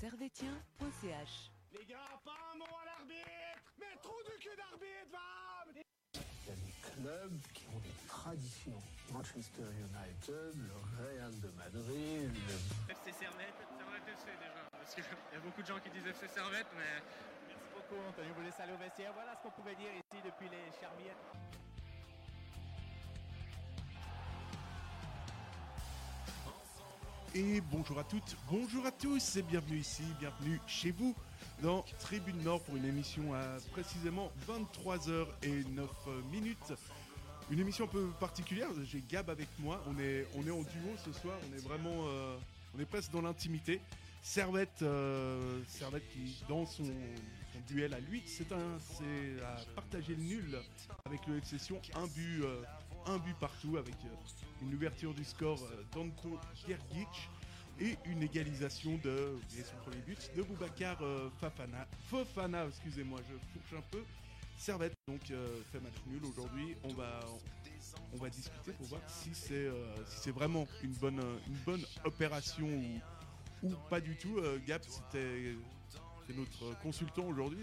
servetien.ch. Les gars, pas un mot à l'arbitre Mais trop de queue d'arbitre, va Il y a des clubs qui ont des traditions. Manchester United, le Real de Madrid, le FC Servette, Servette FC déjà, parce qu'il y a beaucoup de gens qui disent FC Servette, mais Merci beaucoup, Anthony. Vous laissez aller au vestiaire. Voilà ce qu'on pouvait dire ici depuis les Charmières. Et bonjour à toutes, bonjour à tous et bienvenue ici, bienvenue chez vous dans Tribune Nord pour une émission à précisément 23h09 minutes. Une émission un peu particulière, j'ai Gab avec moi, on est, en duo ce soir, on est vraiment, euh, on est presque dans l'intimité. Servette, euh, Servette qui dans son, duel à lui, c'est un, à partager le nul avec le FC Sion, un but, euh, un but partout avec euh, une ouverture du score euh, d'Anto Gergic et une égalisation de et son premier but de Boubacar euh, Fafana. Fofana, excusez-moi, je fourche un peu. Servette donc euh, fait match nul aujourd'hui. On va on va discuter pour voir si c'est euh, si c'est vraiment une bonne une bonne opération ou ou pas du tout. Euh, Gap, c'était notre consultant aujourd'hui.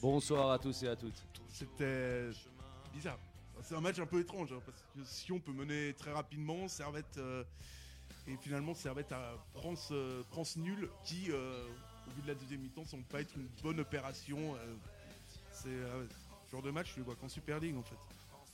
Bonsoir à tous et à toutes. C'était bizarre. C'est un match un peu étrange hein, parce que si on peut mener très rapidement, Servette euh, et finalement Servette à prend ce, prend ce nul qui, euh, au vu de la deuxième mi-temps, semble pas être une bonne opération. euh, c'est euh, ce genre de match, je le vois qu'en Super League en fait.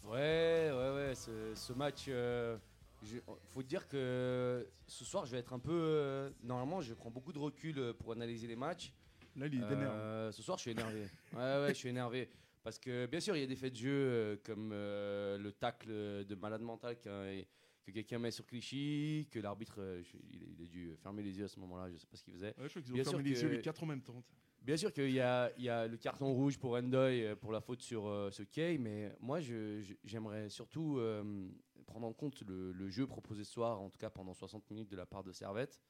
Ouais, ouais, ouais, ce, ce match, euh, j'ai- faut dire que ce soir, je vais être un peu. euh, normalement, je prends beaucoup de recul euh, pour analyser les matchs. Là, il est énervé. Euh, ce soir, je suis énervé. Ouais, ouais, je suis énervé. Parce que, bien sûr, il y a des faits de jeu euh, comme euh, le tacle de malade mental que quelqu'un met sur Clichy, que l'arbitre, euh, je- il, a- il a dû fermer les yeux à ce moment-là, je sais pas ce qu'il faisait. Ouais, je crois qu'ils ont bien fermé sûr les yeux les quatre en même temps. Bien sûr qu'il y a, il y a le carton rouge pour Endoy euh, pour la faute sur euh, ce Kay, mais moi je- je- j'aimerais surtout euh, prendre en compte le, le jeu proposé ce soir, en tout cas pendant 60 minutes de la part de Servette,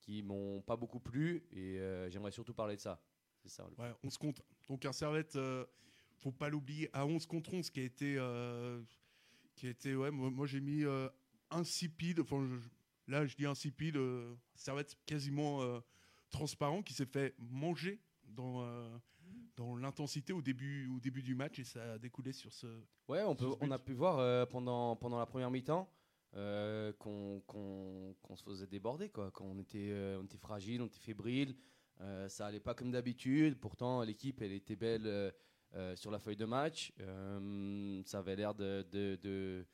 qui m'ont pas beaucoup plu, et euh, j'aimerais surtout parler de ça. C'est ça. le- Ouais, 11 contre. Donc un Servette, euh, faut pas l'oublier, à 11 contre 11, qui a été. euh, qui a été ouais, moi, moi, j'ai mis euh, insipide. Enfin, je- là, je dis insipide. euh, Servette quasiment euh, transparent, qui s'est fait manger dans, euh, dans l'intensité au début, au début du match et ça a découlé sur ce. Ouais, on, peut, a pu voir euh, pendant, pendant la première mi-temps euh, qu'on se faisait déborder, quoi. Qu'on était, on était fragile, on était fébrile. ça allait pas comme d'habitude. Pourtant, l'équipe, elle était belle sur la feuille de match. Euh, ça avait l'air de, de- de-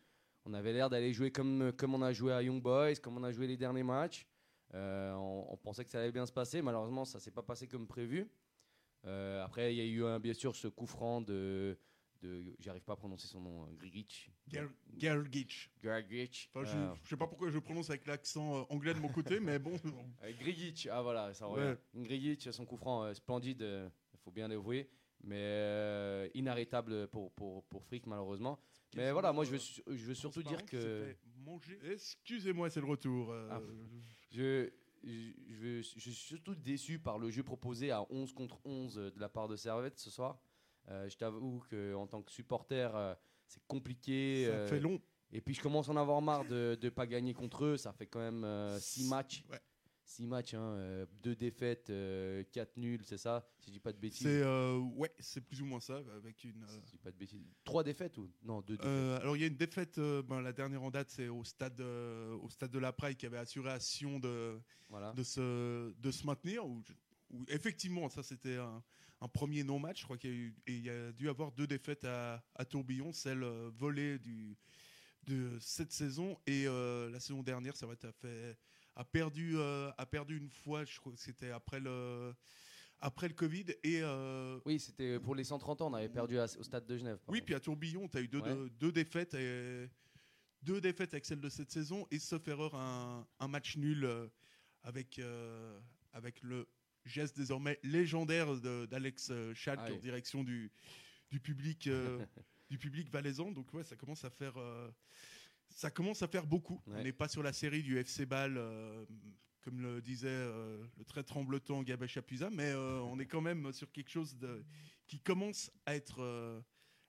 on avait l'air d'aller jouer comme, comme on a joué à Young Boys, comme on a joué les derniers matchs. Euh, on, on pensait que ça allait bien se passer. Malheureusement, ça s'est pas passé comme prévu. Euh, après, il y a eu un, bien sûr ce coup franc de, j'arrive pas à prononcer son nom, euh, Grigic. Ger- Gergic. Grigic. Enfin, je, Euh, je sais pas pourquoi je prononce avec l'accent euh, anglais de mon côté, mais bon. euh, Grigic, ah voilà, ça revient. Grigic, son coup franc euh, splendide, il faut bien l'avouer, mais euh, inarrêtable pour, pour, pour Frick malheureusement. Mais voilà, moi je veux, su- je veux surtout dire que. Excusez-moi, c'est le retour. euh, Ah. je, je, je suis surtout déçu par le jeu proposé à 11 contre 11 de la part de Servette ce soir. Euh, je t'avoue qu'en tant que supporter, euh, c'est compliqué. ça euh, fait long. Et puis je commence à en avoir marre de ne pas gagner contre eux. Ça fait quand même 6 matchs. Ouais. 6 matchs, 2 défaites, 4 nuls, c'est ça Si je dis pas de bêtises. C'est euh, ouais, c'est plus ou moins ça, avec une. euh, Si je dis pas de bêtises. 3 défaites ou? Non, 2 défaites. euh, alors il y a une défaite, euh, ben, la dernière en date, c'est au stade, euh, au stade de la Praille qui avait assuré à Sion de, voilà. de se, de se maintenir. Où, effectivement, ça c'était un, un premier non-match. Je crois qu'il y a eu, et il y a dû avoir deux défaites à, à Tourbillon, celle euh, volée du, de cette saison et euh, la saison dernière, ça va être fait a perdu euh, a perdu une fois. Je crois que c'était après le après le Covid et euh, Oui, c'était pour les 130 ans, on avait perdu à- au stade de Genève. oui, puis à Tourbillon, tu as eu deux, Ouais. deux, deux défaites et deux défaites avec celle de cette saison et sauf erreur un, un match nul euh, avec euh, avec le geste désormais légendaire d'Alex Schalk Ah oui. en direction du du public euh, du public valaisan. Donc ouais, ça commence à faire ça commence à faire beaucoup. Ouais. On n'est pas sur la série du FC Ball. euh, comme le disait euh, le très tremblotant Gabé Chapuisat, mais euh, on est quand même sur quelque chose de, qui commence à être,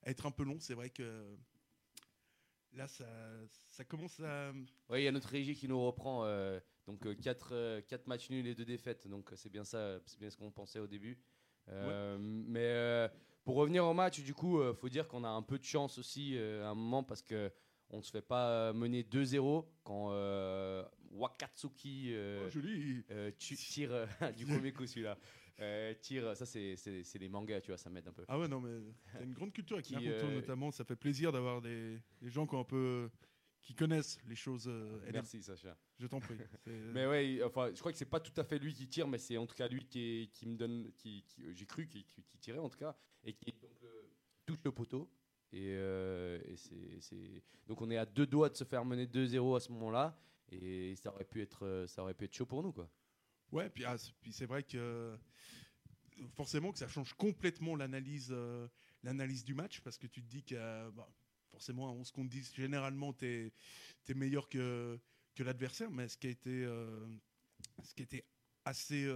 à être un peu long. C'est vrai que là, ça, ça commence à. Oui, il y a notre régie qui nous reprend. Donc 4 quatre matchs nuls et deux défaites. Donc c'est bien ça, c'est bien ce qu'on pensait au début. Mais pour revenir au match, du coup, euh, faut dire qu'on a un peu de chance aussi à un moment parce que on se fait pas euh, mener 2-0 quand euh, Wakatsuki euh, Oh, euh, tire du premier coup celui-là. Tire, ça c'est les mangas, tu vois, ça m'aide un peu. Ah ouais, non, mais t'as une grande culture avec Qui, Naruto notamment. Ça fait plaisir d'avoir des, des gens qui, ont un peu, qui connaissent les choses. euh, LM. Merci Sacha. Je t'en prie. Mais ouais, enfin, je crois que c'est pas tout à fait lui qui tire, mais c'est en tout cas lui qui, est- qui me donne, qui, qui- j'ai cru qui, qui- qui tirait en tout cas, et qui donc, le- touche le poteau. Et, euh, c'est, donc on est à deux doigts de se faire mener 2-0 à ce moment-là, et ça aurait pu être, euh, ça aurait pu être chaud pour nous quoi. Ouais, puis, ah, puis c'est vrai que forcément que ça change complètement l'analyse euh, l'analyse du match parce que tu te dis que bah, forcément à 11 contre 10, généralement tu es, meilleur que, que l'adversaire, mais ce qui a été, ce qui a été assez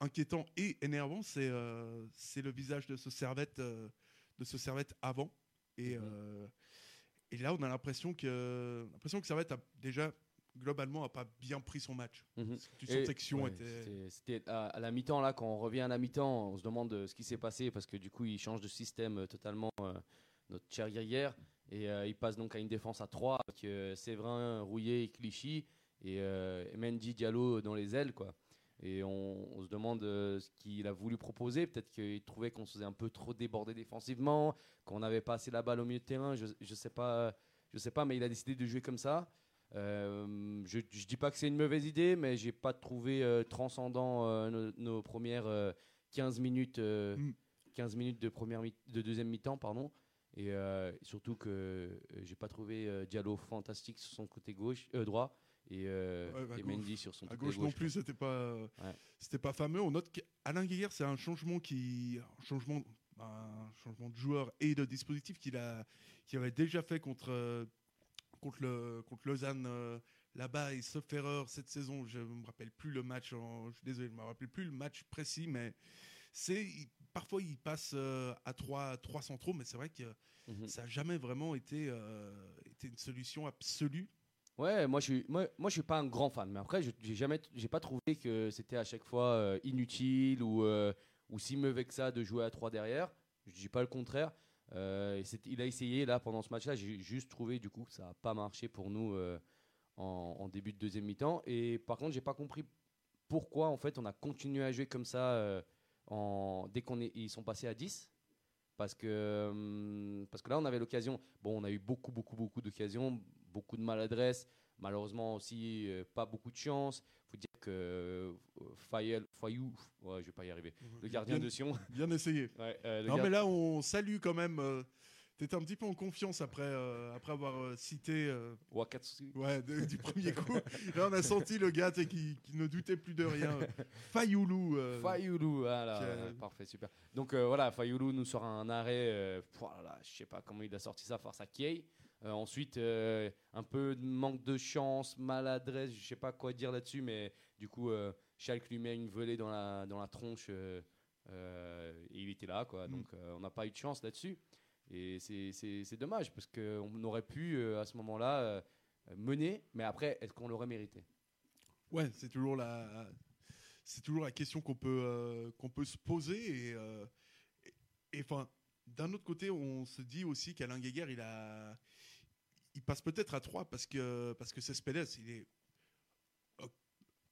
inquiétant et énervant, c'est c'est le visage de ce servette, de ce servette avant. Et, Mhm. euh, et là, on a l'impression que, l'impression que Servette a déjà globalement a pas bien pris son match. Mhm. Tu ouais, était. c'était- à, à la mi-temps, là, quand on revient à la mi-temps, on se demande euh, ce qui s'est passé parce que du coup, il change de système euh, totalement, euh, notre cher guerrière. Et euh, il passe donc à une défense à 3 avec Séverin, Rouillet et Clichy et, et Mendy Diallo dans les ailes, quoi. Et on, on se demande euh, ce qu'il a voulu proposer. Peut-être qu'il trouvait qu'on se faisait un peu trop déborder défensivement, qu'on n'avait pas assez la balle au milieu de terrain. Je, je sais pas, je sais pas, mais il a décidé de jouer comme ça. Euh, je, je dis pas que c'est une mauvaise idée, mais j'ai pas trouvé euh, transcendant euh, nos, nos premières euh, 15 minutes, Mm. 15 minutes de première mi- de deuxième mi-temps, pardon. Et surtout que j'ai pas trouvé Diallo fantastique sur son côté gauche, droit, et, euh, Ouais, bah, et gauche. Mendy sur son À gauche gauche. non plus, c'était pas, Ouais. c'était pas fameux. On note qu'Alain Guéguer, c'est un changement qui, un changement, un changement de joueur et de dispositif qu'il a, qu'il avait déjà fait contre, euh, contre le, contre Lausanne euh, là-bas. Et sauf erreur cette saison, je me rappelle plus le match. en- je suis désolé, je me rappelle plus le match précis, mais c'est parfois il passe euh, à trois, trois centraux, mais c'est vrai que Mhm. ça n'a jamais vraiment été, été une solution absolue. Ouais, moi je suis, moi, je suis pas un grand fan, mais après j'ai jamais, j'ai pas trouvé que c'était à chaque fois euh, inutile ou euh, ou si mauvais que ça de jouer à 3 derrière. Je dis pas le contraire. Euh, il a essayé là pendant ce match-là. J'ai juste trouvé du coup que ça a pas marché pour nous en, début de deuxième mi-temps. Et par contre, j'ai pas compris pourquoi en fait on a continué à jouer comme ça dès qu'on est, ils sont passés à 10 parce que, hum, parce que là, on avait l'occasion. Bon, on a eu beaucoup, beaucoup, beaucoup d'occasions, beaucoup de maladresse. Malheureusement aussi, euh, pas beaucoup de chance. faut dire que euh, Fayel, Fayou, ouais, je vais pas y arriver. Le gardien Bien- de Sion. Bien essayé. Ouais, euh, Non, mais là, on salue quand même. euh, T'étais un petit peu en confiance après, après avoir cité Wakatsuki. ouais, de- du premier coup. Là, on a senti le gars tu qui, qui ne doutait plus de rien. Fayoulou. Fayoulou, voilà, qui a- ouais, parfait, super. Donc voilà, Fayoulou nous sort un arrêt, voilà, je sais pas comment il a sorti ça face à Kiei. Euh, ensuite, euh, un peu de manque de chance, maladresse, je sais pas quoi dire là-dessus, mais du coup, euh, Schalke lui met une volée dans la, dans la tronche et il était là, quoi. Mm. Donc on n'a pas eu de chance là-dessus. Et c'est- dommage parce qu'on aurait pu euh, à ce moment-là euh, mener, mais après, est-ce qu'on l'aurait mérité? Ouais, c'est toujours la, c'est toujours la question qu'on peut, euh, qu'on peut se poser. Et, et- et, d'un autre côté, on se dit aussi qu'Alain Guéguer, il a, il passe peut-être à 3 parce que, parce que Cespedes, il est,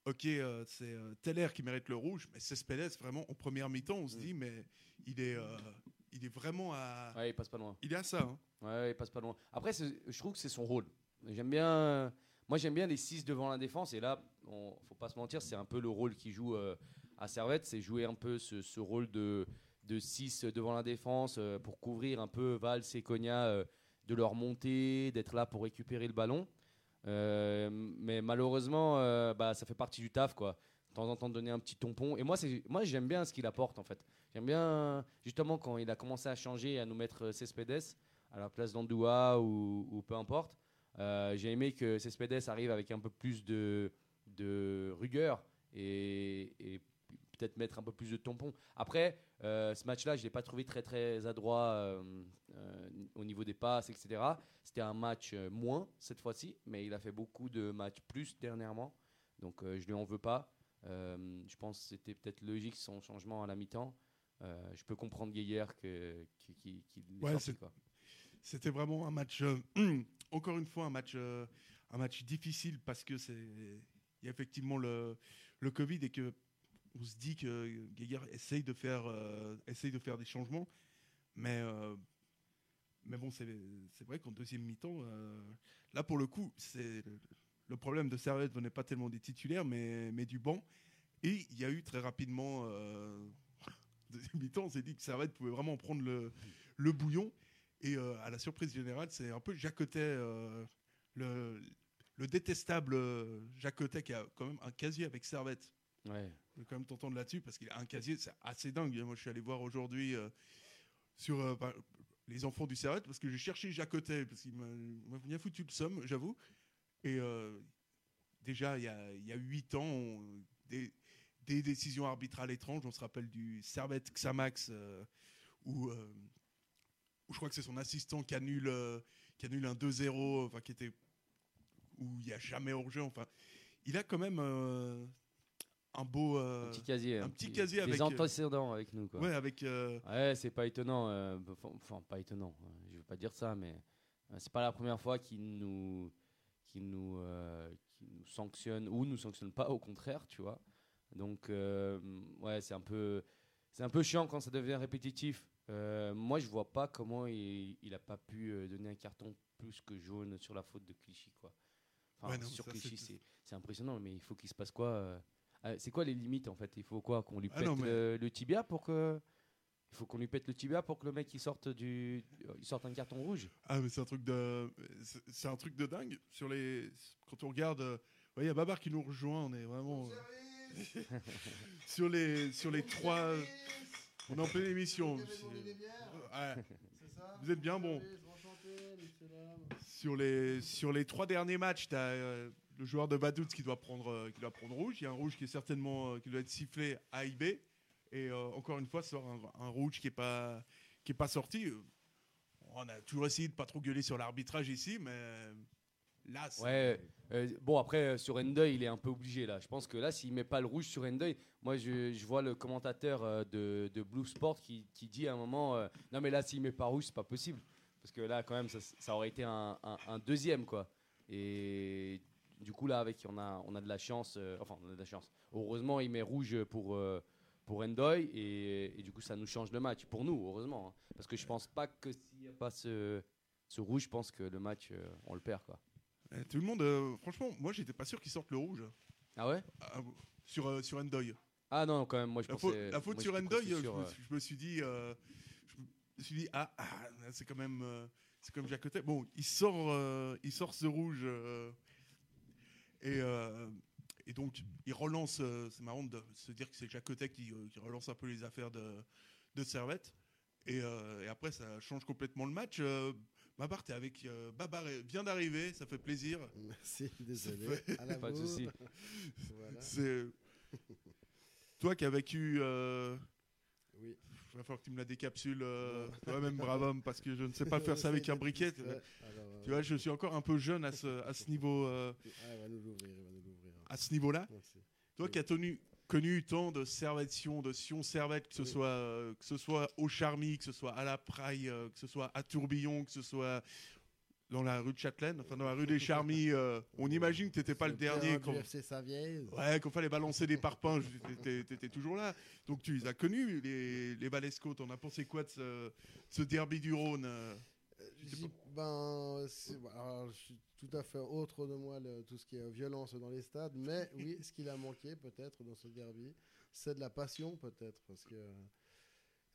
ok, euh, c'est euh, Teller qui mérite le rouge, mais Cespedes, vraiment, en première mi-temps, on se Mm. dit, mais il est, euh, il est vraiment à, Ouais, il passe pas loin. il est à ça. hein. Ouais, il passe pas loin. Après, je trouve que c'est son rôle. J'aime bien. Moi, j'aime bien les 6 devant la défense. Et là, on, faut pas se mentir, c'est un peu le rôle qu'il joue euh, à Servette. C'est jouer un peu ce, ce rôle de, de 6 devant la défense euh, pour couvrir un peu Valls et Cogna euh, de leur montée, d'être là pour récupérer le ballon. Euh, mais malheureusement, euh, bah, ça fait partie du taf. Quoi. De temps en temps, donner un petit tampon. Et moi, moi j'aime bien ce qu'il apporte en fait. J'aime bien, justement, quand il a commencé à changer, à nous mettre euh, Cespedes à la place d'Andoua ou, peu importe. J'ai aimé que Cespedes arrive avec un peu plus de, de rigueur et, et peut-être mettre un peu plus de tampon. Après, euh, ce match-là, je ne l'ai pas trouvé très très adroit euh, euh, au niveau des passes, etc. C'était un match moins cette fois-ci, mais il a fait beaucoup de matchs plus dernièrement. Donc je lui en veux pas. Je pense que c'était peut-être logique son changement à la mi-temps. Je peux comprendre Gaillard que, qui, qui, qui l'ait Ouais. C'était vraiment un match, encore une fois, un match, un match difficile parce que c'est, il y a effectivement le, le Covid et que on se dit que Geiger essaye de faire, euh, essaye de faire des changements, mais, euh, mais bon, c'est, vrai qu'en deuxième mi-temps, euh, là pour le coup, c'est le problème de Servette venait pas tellement des titulaires, mais, mais du banc. Et il y a eu très rapidement, deuxième mi-temps, on s'est dit que Servette pouvait vraiment prendre le, le bouillon. Et à la surprise générale, c'est un peu Jacotet, le, le détestable Jacotet qui a quand même un casier avec Servette. Je vais quand même t'entendre là-dessus parce qu'il a un casier, c'est assez dingue. Moi, je suis allé voir aujourd'hui euh, sur euh, les enfants du Servette parce que j'ai cherché Jacotet parce qu'il m'a bien foutu le somme, j'avoue. Et euh, déjà, il y a, il y a 8 ans, des, décisions arbitrales étranges. On se rappelle du Servette Xamax où, je crois que c'est son assistant qui annule, qui annule un 2-0, enfin, qui était où il n'y a jamais hors-jeu. Enfin, il a quand même un beau. euh, un petit casier. un petit casier des avec, euh, antécédents avec nous. Quoi. ouais, avec. euh, Ouais, c'est pas étonnant. euh, Enfin, pas étonnant. Je veux pas dire ça, mais c'est pas la première fois qu'il nous, nous, nous sanctionne ou nous sanctionne pas, au contraire, tu vois. Donc, ouais, c'est un peu, c'est un peu chiant quand ça devient répétitif. Moi, je vois pas comment il, il a pas pu donner un carton plus que jaune sur la faute de Clichy, quoi. Enfin, Ouais, non, sur ça, Clichy, c'est impressionnant, mais il faut qu'il se passe quoi euh, euh, C'est quoi les limites en fait? Il faut quoi? Qu'on lui Ah pète non, mais- le, le tibia pour que il faut qu'on lui pète le tibia pour que le mec il sorte du il sorte un carton rouge? Ah, mais c'est un truc de. c'est- un truc de dingue. Sur les... Quand on regarde. euh, ouais, Il y a Babar qui nous rejoint. On est vraiment. euh, sur, les, sur les trois. On est en pleine émission. Ouais. Vous êtes bien bon. Sur les, sur les trois derniers matchs, tu as le joueur de Vaduz qui doit prendre, euh, qui doit prendre rouge. Il y a un rouge qui est certainement euh, qui doit être sifflé à IB. Et euh, encore une fois, sort un, rouge qui n'est pas, qui est pas sorti. On a toujours essayé de pas trop gueuler sur l'arbitrage ici, mais là, Ouais. bon après sur Endoy il est un peu obligé là. Je pense que là s'il met pas le rouge sur Endoy, moi je, vois le commentateur de, de Blue Sport qui, qui dit à un moment non mais là s'il met pas rouge c'est pas possible parce que là quand même ça, aurait été un, un- deuxième quoi. Du coup là avec on a on a de la chance euh, enfin on a de la chance. Heureusement il met rouge pour euh, pour Endoy et, et du coup ça nous change le match pour nous heureusement hein. parce que je pense pas que s'il n'y a pas ce ce rouge je pense que le match euh, on le perd quoi. Euh, tout le monde, euh, franchement, moi, j'étais pas sûr qu'il sorte le rouge Ah ouais? Ah, sur, euh, sur Endoy. Ah non, quand même, moi je La, pensais. faute- la faute moi, sur j'étais Endoy, presque je, sûr, me euh, suis- je me suis dit, euh, je me suis dit, ah, ah, c'est quand même, euh, c'est comme Jacotet. Bon, il sort, euh, il sort ce rouge euh, et euh, et donc il relance. euh, c'est marrant de se dire que c'est Jacotet qui, euh, qui relance un peu les affaires de de Servette. Et, euh, et après, ça change complètement le match. Euh, Babar, t'es avec euh, Babar vient d'arriver, ça fait plaisir. Merci, désolé. À la Pas de souci. Voilà. C'est toi qui as vécu. Euh, Oui. Il va falloir que tu me la décapsules euh, toi-même, brave homme, parce que je ne sais pas faire ça avec un briquet. Tu vois, je suis encore un peu jeune à ce, à ce niveau, euh, Ah, il va nous l'ouvrir, il va nous l'ouvrir. à ce niveau-là. Toi qui as tenu, connu tant de servetion, de Sion Servette, que ce Oui. soit, euh, que ce soit au Charmy, que ce soit à la Praille, que ce soit à Tourbillon, que ce soit dans la rue de Châtelaine, enfin dans la rue des Charmy, euh, on imagine que tu n'étais pas le, dernier. Quand, FC Savieille. ouais, quand fallait balancer des parpaings, tu étais toujours là. Donc tu les as connus, les, les Valesco. T'en as pensé quoi de ce, ce derby du Rhône euh? Ben, alors, je suis tout à fait autre de moi, le- tout ce qui est violence dans les stades, mais oui, ce qu'il a manqué peut-être dans ce derby, c'est de la passion peut-être, parce que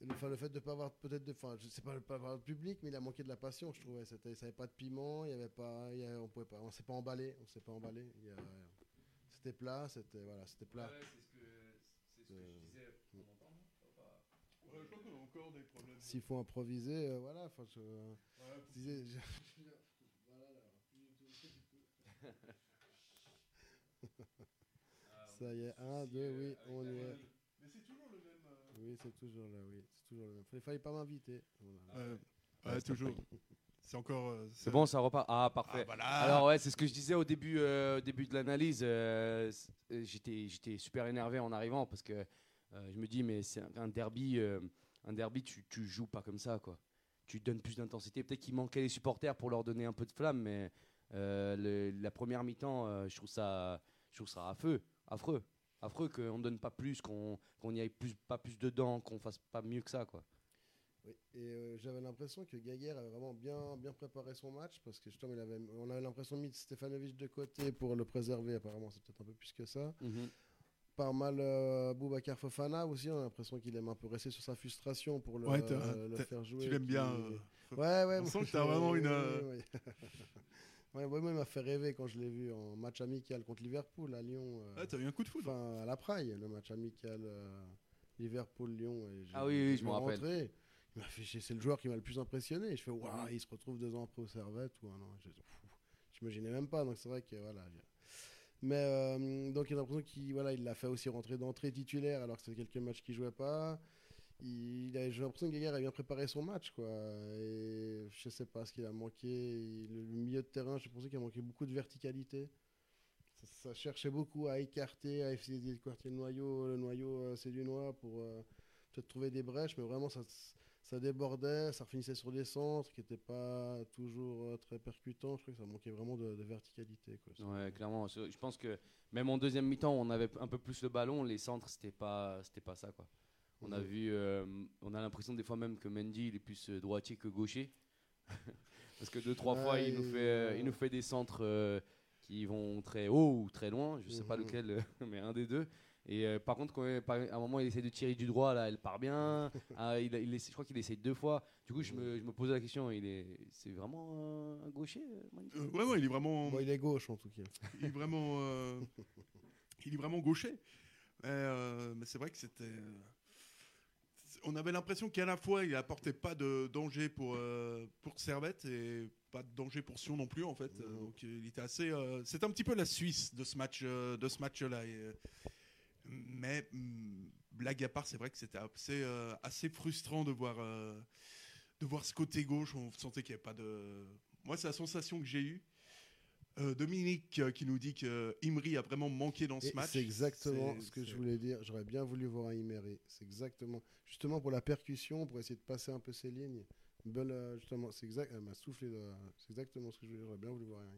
le, enfin, le fait de ne pas avoir peut-être de, enfin, je sais pas, de pas avoir de public, mais il a manqué de la passion, je trouvais. Ça avait pas de piment, il y avait pas, il y avait- on pouvait pas, on s'est pas emballé, on s'est pas emballé. Il y a- c'était plat, c'était voilà, c'était plat. S'il faut improviser, euh, voilà. Enfin, je, je disais, je- voilà, là, plus du tout, plus du tout. Ça y est, un, deux, oui, on y est. Mais c'est toujours le même. Oui, c'est toujours là, oui, c'est toujours même. Il fallait pas m'inviter. Voilà. Ouais, ouais, toujours. C'est encore. euh, C'est bon, ça repart. Ah, parfait. Ah, voilà. Alors ouais, c'est ce que je disais au début, euh, au début de l'analyse. euh, euh, j'étais, j'étais super énervé en arrivant parce que euh, je me dis mais c'est un, derby, euh, un derby, tu, tu joues pas comme ça quoi. Tu donnes plus d'intensité. Peut-être qu'il manquait les supporters pour leur donner un peu de flamme, mais euh, le- la première mi-temps, euh, je trouve ça, je trouve ça affreux, affreux, affreux qu'on ne donne pas plus, qu'on qu'on n'y aille plus, pas plus dedans, qu'on fasse pas mieux que ça quoi. Oui. Et euh, j'avais l'impression que Gaguerre avait vraiment bien, bien préparé son match parce que justement, il avait, on avait l'impression de mettre Stefanovic de côté pour le préserver. Apparemment, c'est peut-être un peu plus que ça. Pas mal euh, Boubacar Fofana aussi. On a l'impression qu'il aime un peu rester sur sa frustration pour le, Ouais, euh, le faire jouer. Tu l'aimes bien. euh, Ouais, ouais. On sent que je- t'as vraiment une, ouais, moi, il m'a fait rêver quand je l'ai vu en match amical contre Liverpool à Lyon. euh, Ah, t'as eu un coup de foudre. Enfin, à la Praille, le match amical euh, Liverpool-Lyon. et j'ai- Ah oui, oui, je me rappelle. Il m'a fait c'est le joueur qui m'a le plus impressionné. Et je fais, waouh, il se retrouve deux ans après au Servette. Ou un an. M'imaginais même pas. Donc c'est vrai que voilà. j'ai- Mais euh, donc il a l'impression qu'il voilà, il l'a fait aussi rentrer d'entrée titulaire alors que c'était quelques matchs qu'il jouait pas. Il j'ai l'impression que Gaillard a bien préparé son match quoi. Et je sais pas ce qu'il a manqué. Le milieu de terrain, j'ai pensé qu'il a manqué beaucoup de verticalité. Ça, cherchait beaucoup à écarter, à essayer d'écarter le noyau, le noyau euh, sédunois pour euh, peut-être trouver des brèches, mais vraiment ça, débordait, ça finissait sur des centres qui n'étaient pas toujours euh, très percutants. Je crois que ça manquait vraiment de, verticalité. Quoi. Ouais, clairement. Je je pense que même en deuxième mi-temps, on avait un peu plus le ballon. Les centres, c'était pas, c'était pas ça, quoi. On a Mhm. vu, euh, on a l'impression des fois même que Mendy, il est plus euh, droitier que gaucher. Parce que deux, trois fois, il nous fait, euh, il nous fait des centres euh, qui vont très haut ou très loin. Je sais pas Mhm. lequel, mais un des deux. Et euh, par contre, quand il- par- à un moment, il essaie de tirer du droit, là, elle part bien. Ah, il, il essaie- je crois qu'il essaie deux fois. Du coup, je me, je me posais la question, il est, c'est vraiment un, gaucher, euh, Mendy? Ouais, ouais, il est vraiment. Bon, il est gauche en tout cas. il est vraiment, euh, il est vraiment gaucher. Mais, euh, mais c'est vrai que c'était. On avait l'impression qu'à la fois il apportait pas de danger pour euh, pour Servette et pas de danger pour Sion non plus en fait. Donc il était assez. euh, c'est un petit peu la Suisse de ce match euh, de ce match-là. Euh, mais hum, blague à part, c'est vrai que c'était assez assez frustrant de voir de voir ce côté gauche. On sentait qu'il n'y avait pas de. Moi, c'est la sensation que j'ai eue. Euh, Dominique euh, qui nous dit que Imri a vraiment manqué dans ce Et match. C'est exactement ce que je voulais dire. J'aurais bien voulu voir un Imeri. C'est exactement. Justement pour la percussion, pour essayer de passer un peu ses lignes. Belle, euh, justement, c'est exact. Elle m'a soufflé. de- C'est exactement ce que je voulais dire. J'aurais bien voulu voir un.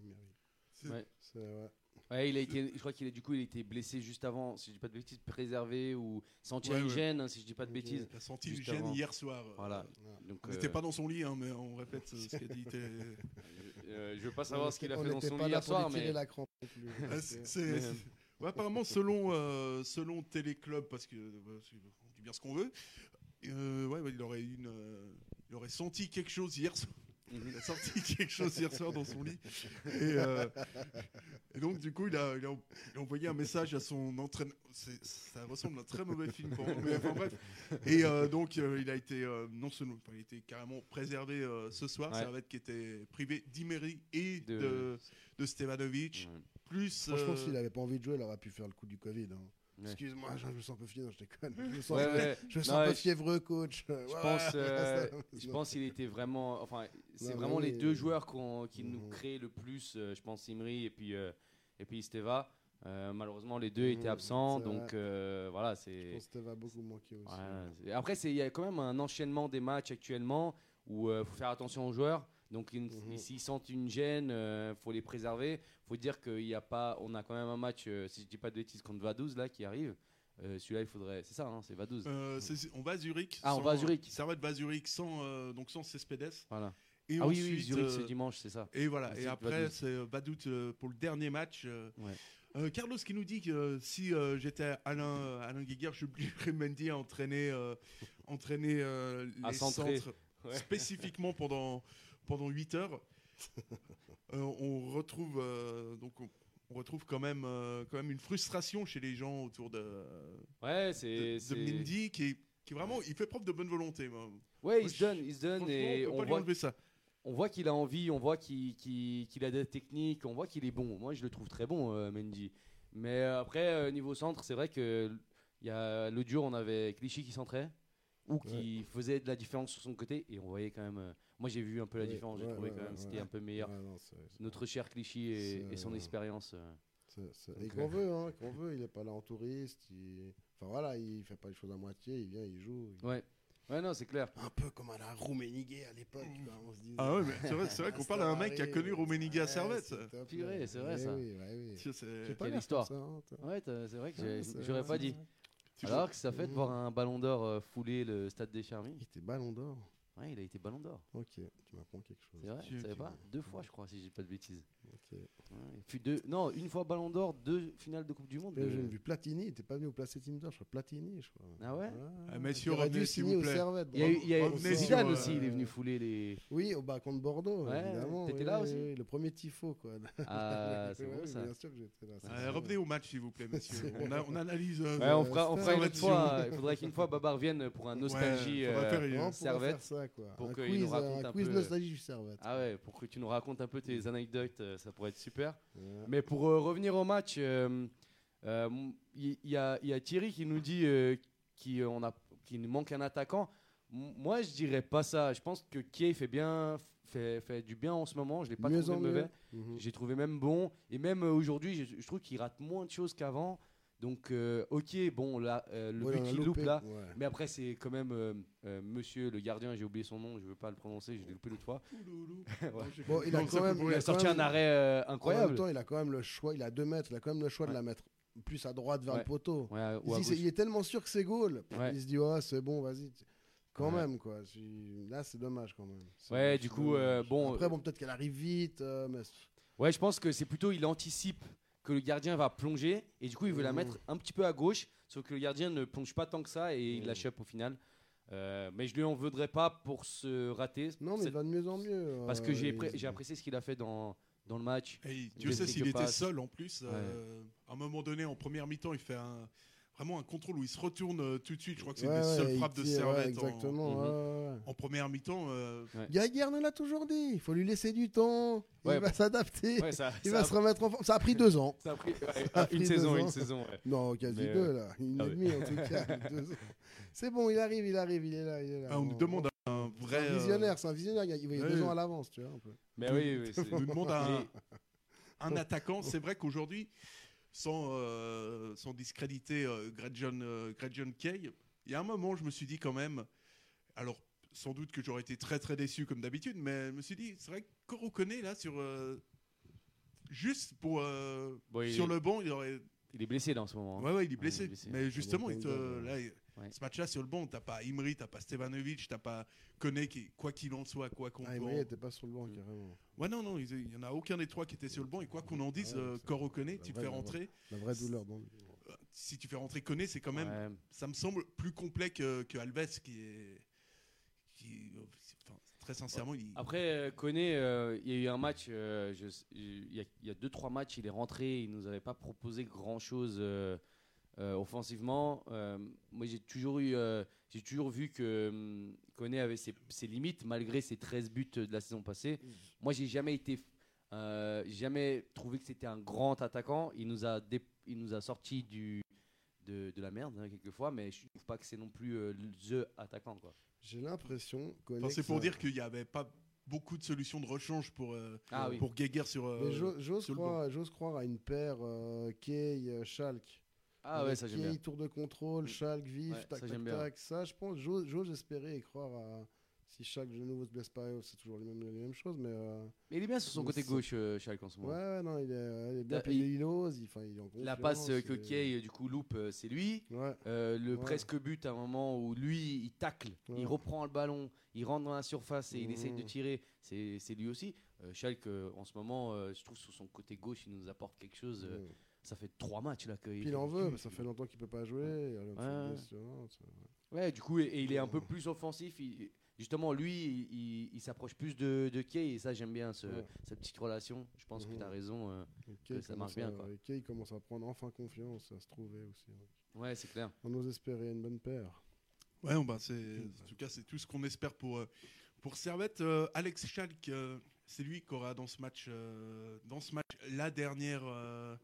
C'est- Ouais. C'est ouais. Ouais, il a été, je crois qu'il a du coup il a été blessé juste avant, si je dis pas de bêtises, préservé ou senti Ouais, une ouais. gêne, hein, si je dis pas de bêtises. Il a senti une gêne avant. hier soir. euh, Voilà. Ouais. Donc, On euh, n'était pas dans son lit, hein, mais on répète ce qu'a dit. euh, je veux pas savoir ce qu'il a fait dans son pas lit hier soir, mais la crampe non plus. Ah, euh, Mais- Ouais, apparemment, selon, euh, selon Téléclub, parce que euh, c'est- on dit bien ce qu'on veut, euh, ouais, ouais, il, aurait une, euh, il aurait senti quelque chose hier soir. Il a senti quelque chose hier soir dans son lit. Et, euh, et donc, du coup, il a, il a- il a envoyé un message à son entraîneur. Ça ressemble à un très mauvais film pour moi. Mais enfin, bref. Et euh, donc, euh, il a été euh, non seulement, enfin, il était carrément préservé euh, ce soir. Ouais. Servette qui était privé d'Imery et De- de, de, Stevanovic. Ouais. Plus. Franchement, euh, s'il n'avait pas envie de jouer, il aurait pu faire le coup du Covid. hein. Ouais. Excuse-moi, je, je me sens un peu fier, je déconne. Je me sens, Ouais, ouais. je me sens Non, un peu je- fiévreux, coach. Je pense, euh, je pense qu'il était vraiment. Enfin, c'est vraiment les deux euh, joueurs qui nous mhm. créent le plus. euh, je pense Imri et puis euh, et puis Steva. Euh, malheureusement, les deux étaient Mhm, absents, donc voilà, Je pense que Steve a beaucoup manqué aussi. Après, il y a quand même un enchaînement des matchs actuellement où il faut faire attention aux joueurs. Donc, une- Mhm. s'ils sentent une gêne, il faut les préserver. faut dire qu'il y a pas, on a quand même un match, euh, si je dis pas de bêtises, contre Vaduz là qui arrive. Euh, Celui-là, il faudrait. C'est ça, hein, c'est Vaduz. Euh, c'est- on va à Zurich. Ah, on va à Zurich. Servette va à Zurich sans, euh, donc sans Cespedes. Voilà. Et ah oui, ensuite, oui, Zurich, euh, c'est dimanche, c'est ça. Et voilà. Ensuite, Et après, Vaduz. c'est euh, Vaduz euh, pour le dernier match. euh. Ouais. Euh, Carlos qui nous dit que euh, si euh, j'étais Alain, Alain Guiguer, j'oublierais Mendy à entraîner, euh, entraîner euh, les centres Ouais. spécifiquement pendant, pendant 8 heures. Euh, on retrouve euh, donc on, on retrouve quand même euh, quand même une frustration chez les gens autour de, Ouais, de, c'est. de qui est, qui est vraiment il fait preuve de bonne volonté. moi. Ouais, il se donne, il se donne et on voit, ça. on voit qu'il a envie, on voit qu'il qu'il- qu'il a des techniques, on voit qu'il est bon. Moi, je le trouve très bon, euh, Mendy. Mais euh, après, euh, niveau centre, c'est vrai que il y a l'autre jour, on avait Clichy qui centrait ou qui faisait de la différence sur son côté. Et on voyait quand même. euh, moi, j'ai vu un peu la Ouais, différence. J'ai trouvé ouais, quand même ouais, c'était un peu meilleur. Notre cher Clichy et, son euh, expérience. euh. Et qu'on euh, veut, hein, qu'on veut, il est pas là en touriste. il- Enfin voilà, il fait pas les choses à moitié, il vient, il joue. il- Ouais. Ouais, non, c'est clair. Un peu comme à la Rummenigge à l'époque, quoi, on se disait. Ah ouais, mais c'est vrai, qu'on parle à un mec qui a connu Rummenigge à Servette. Purée, c'est vrai, Eh ça. Oui, oui. Tiens, c'est- pas Quelle l'air histoire. comme ça, hein. Ouais, c'est vrai que j'aurais pas dit. Alors que ça fait de Mhm. voir un ballon d'or euh, fouler le stade des Charmilles. Il était ballon d'or. Ouais, il a été ballon d'or. Ok, tu m'apprends quelque chose. C'est vrai, tu savais pas Deux fois, je crois, si j'ai pas de bêtises. Ouais, et puis deux... Non, une fois ballon d'or, deux finales de Coupe du Monde. Mais de- J'ai vu Platini, il était pas venu au Placé Team d'or, je crois Platini, je crois. Ah ouais Ah, messieurs, revenez, dû s'il vous plaît. Il y a eu, il y a Zidane euh, aussi, il est venu fouler les. Oui, au bah, contre Bordeaux, Ouais, évidemment. t'étais oui, là oui, aussi oui, Le premier tifo, quoi. Ah, c'est Ouais, bon ça. Bien sûr que j'étais là. ça, Euh, c'est revenez au match, s'il vous plaît, messieurs. on, a- on analyse. euh, Ouais, on fera, on c'est fera une autre fois. euh, Il faudrait qu'une fois Babar vienne pour un nostalgie. Euh, Servette, pour qu'il nous raconte un un quiz peu- nostalgie du Servette. Ah ouais, pour que tu nous racontes un peu tes anecdotes, euh, ça pourrait être super. Mais pour euh, revenir au match, euh, euh, il il y, a- il y a Thierry qui nous dit euh, qu'il qu'il nous manque un attaquant. M- Moi, je dirais pas ça. Je pense que Kay fait bien, fait, fait du bien en ce moment. Je l'ai pas Mieux trouvé mauvais. Mhm. J'ai trouvé même bon. Et même euh, aujourd'hui, je, je trouve qu'il rate moins de choses qu'avant. Donc, euh, ok, bon, là, euh, le Ouais, but qu'il loupe là. ouais. Mais après, c'est quand même euh, euh, monsieur le gardien, j'ai oublié son nom, je veux pas le prononcer, je l'ai loupé l'autre fois. Ouais. Bon, il a quand même. Il a sorti même- un arrêt euh, En même incroyable. temps, il a quand même le choix. Il a 2 mètres. Il a quand même le choix de la mettre plus à droite vers Ouais. le poteau. Il est tellement sûr que c'est goal. Ouais. Il se dit, ouais, c'est bon, vas-y. Quand Ouais. même, quoi. Là, c'est dommage quand même. Ouais, du coup, euh, bon, Après, bon, peut-être qu'elle arrive vite. euh, mais... Ouais, je pense que c'est plutôt il anticipe que le gardien va plonger et du coup il veut la Mhm. mettre un petit peu à gauche, sauf que le gardien ne plonge pas tant que ça et il Mhm. la chope au final. Euh, mais je lui en voudrais pas pour se rater. Non, mais il va de mieux en mieux. parce que euh, j'ai pré- apprécié ce qu'il a fait dans, dans le match. Et Il Dieu sait s'il était seul en plus. euh, à un moment donné, en première mi-temps, il fait un, vraiment un contrôle où il se retourne euh, tout de suite. Je crois que c'est Ouais, une des ouais, seules frappes de tire, Servette en- exactement. Mhm. ouais, ouais, ouais. en, première mi-temps. euh, Gaguerre nous l'a toujours dit. Il faut lui laisser du temps. Ouais, il va bah- s'adapter. Ouais, ça, il ça va a, se remettre en forme. Ça a pris deux ans. ça a pris ouais, a une saison, une saison. ouais. Non, quasi Mais, deux, là. Une ah et demie, en tout cas. C'est bon, il arrive, il arrive, il est là. Il est là. ah, on nous demande un vrai. un euh, visionnaire, c'est un visionnaire. Il y a Ouais. deux ans à l'avance, tu vois. Un peu. Mais oui, oui, c'est- on nous demande un attaquant. C'est vrai qu'aujourd'hui, sans, euh, sans discréditer euh, Gretchen, euh, Gretchen Kay, il y a un moment, je me suis dit quand même. Alors, sans doute que j'aurais été très très déçu comme d'habitude, mais je me suis dit, c'est vrai que Corocone, là, sur. euh, juste pour. euh, Bon, sur le banc, il aurait. il est blessé là en ce moment. hein. Ouais, ouais, il est blessé. il est blessé. Mais justement, il te, là, il- Ouais. ce match-là, sur le banc, t'as pas Imri, t'as pas Stevanovic, t'as pas Koné, qui, quoi qu'il en soit, quoi qu'on Ah, Emery n'était pas sur le banc, carrément. Ouais, non, non, il il y en a aucun des trois qui était sur le banc. Et quoi qu'on en dise, Ouais, euh, Coro Koné, tu vraie- fais la rentrer. La vraie douleur dans le. Si tu fais rentrer Koné, c'est quand même. Ouais. Ça me semble plus complet que, que Alves, qui est. Qui, c'est- enfin, très sincèrement, il. Après, euh, Koné, euh, il y a eu un match, euh, je- il y a- il y a 2-3 matchs, il est rentré, il nous avait pas proposé grand-chose euh, offensivement. Euh, moi, j'ai toujours, eu, euh, j'ai toujours vu que hum, Koné avait ses, ses limites, malgré ses 13 buts de la saison passée. Moi, j'ai jamais été... euh, jamais trouvé que c'était un grand attaquant. Il nous a, dé- il nous a sorti du, de, de la merde, hein, quelquefois, mais je trouve pas que c'est non plus euh, the attaquant. Quoi. J'ai l'impression. Koné, Enfin, c'est pour dire qu'il n'y avait pas beaucoup de solutions de rechange pour, euh, Ah oui. pour Geiger sur. euh, j'ose sur le croire, j'ose croire à une paire euh, Kay, euh, Schalke. Ah ouais, ça j'aime bien. tour de contrôle, Mm. Schalke, vif, Ouais, tac, ça, tac. Ça, je pense, j'ose espérer et croire à. Si Schalke de nouveau se blesse pas, c'est toujours les mêmes, les mêmes choses, mais. euh, Mais il est bien sur son Mais côté gauche, euh, Schalke, en ce moment. ouais, non, il est, il est bien, il, il- ose, il, enfin, il est en La passe euh, que Kay, euh, du coup, loupe, c'est lui. Ouais. Euh, le Ouais. presque but à un moment où lui, il tacle, il reprend le ballon, il rentre dans la surface et il essaye de tirer, c'est c'est lui aussi. Schalke, en ce moment, je trouve sur son côté gauche, il nous apporte quelque chose. Ouais. Ça fait trois matchs là qu'il Puis il en veut, mais ça fait longtemps qu'il peut pas jouer. il y a l'autre Ouais. blessure, Ouais, du coup, et, et il est un peu plus offensif. il- justement, lui, il, il- il s'approche plus de, de Kay et ça, j'aime bien ce- Ouais. cette petite relation. Je pense que Mhm. tu as raison. euh, Et Que Kay ça commence marche bien, à- quoi. et Kay commence à prendre enfin confiance, à se trouver aussi. ouais. Ouais, c'est clair. On ose espérer une bonne paire. Ouais, bah, c'est, en tout cas, c'est tout ce qu'on espère pour, euh, pour Servette. Euh, Alex Schalk, euh, c'est lui qui aura dans ce match, euh, dans ce match la dernière, euh,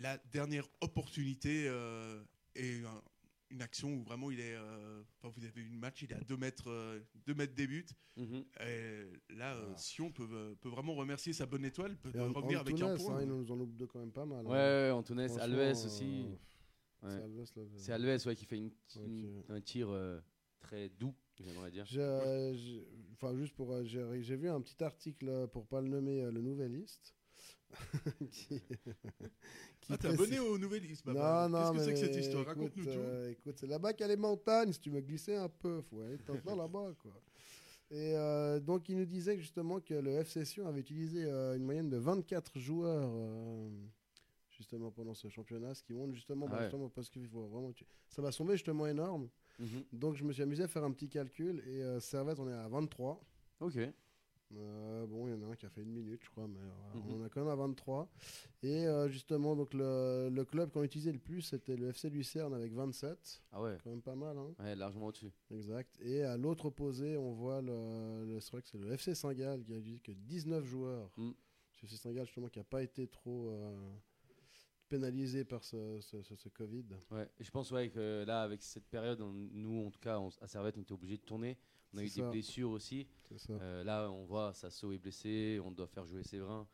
la dernière opportunité euh, et un, une action où vraiment il est. euh, Enfin, vous avez une match, il est à 2 mètres, euh, deux mètres des buts. Mhm. Et là, euh, Ah. Sion peut, euh, peut vraiment remercier sa bonne étoile, peut en- revenir avec un point. hein, ils nous en oublient deux quand même pas mal. Ouais, hein. ouais, Antunes, Alves aussi. euh, Ouais. C'est Alves, là, le- C'est Alves ouais, qui fait une- un tir euh, très doux, j'aimerais dire. J'ai, j'ai- Enfin, juste pour. J'ai j'ai vu un petit article, pour pas le nommer, le Nouvelliste. qui, qui Ah, t'es abonné aux Nouvelliste, Baba. Non, non, Qu'est-ce que c'est que cette histoire? Raconte-nous tout. euh, écoute, c'est là-bas qu'il y a les montagnes. Si tu veux glisser un peu, faut aller maintenant là-bas, quoi. Et euh, donc, il nous disait justement que le FC Sion avait utilisé euh, une moyenne de 24 joueurs euh, justement pendant ce championnat, ce qui montre justement, Ah bah, ouais. justement parce que faut vraiment, tu- ça m'a semblé justement énorme. Mhm. Donc, je me suis amusé à faire un petit calcul et Servette, on est à 23. Ok. Euh, bon, il y en a un qui a fait une minute, je crois, mais voilà, Mhm. on en a quand même à 23. Et euh, justement, donc le, le club qu'on utilisait le plus, c'était le FC Lucerne avec 27. Ah ouais. Quand même pas mal, hein Ouais, largement au-dessus. Exact. Et à l'autre opposé, on voit le, le- c'est vrai que c'est le FC Saint-Gall qui a dit que 19 joueurs. Mm. Le FC Saint-Gall, justement, qui n'a pas été trop euh, pénalisé par ce, ce- ce- ce Covid. Ouais. Et je pense ouais, que là, avec cette période, on- nous, en tout cas, on- à Servette, on était obligé de tourner. On a eu des blessures aussi. Euh, là, on voit Sasso est blessé, on doit faire jouer Séverin.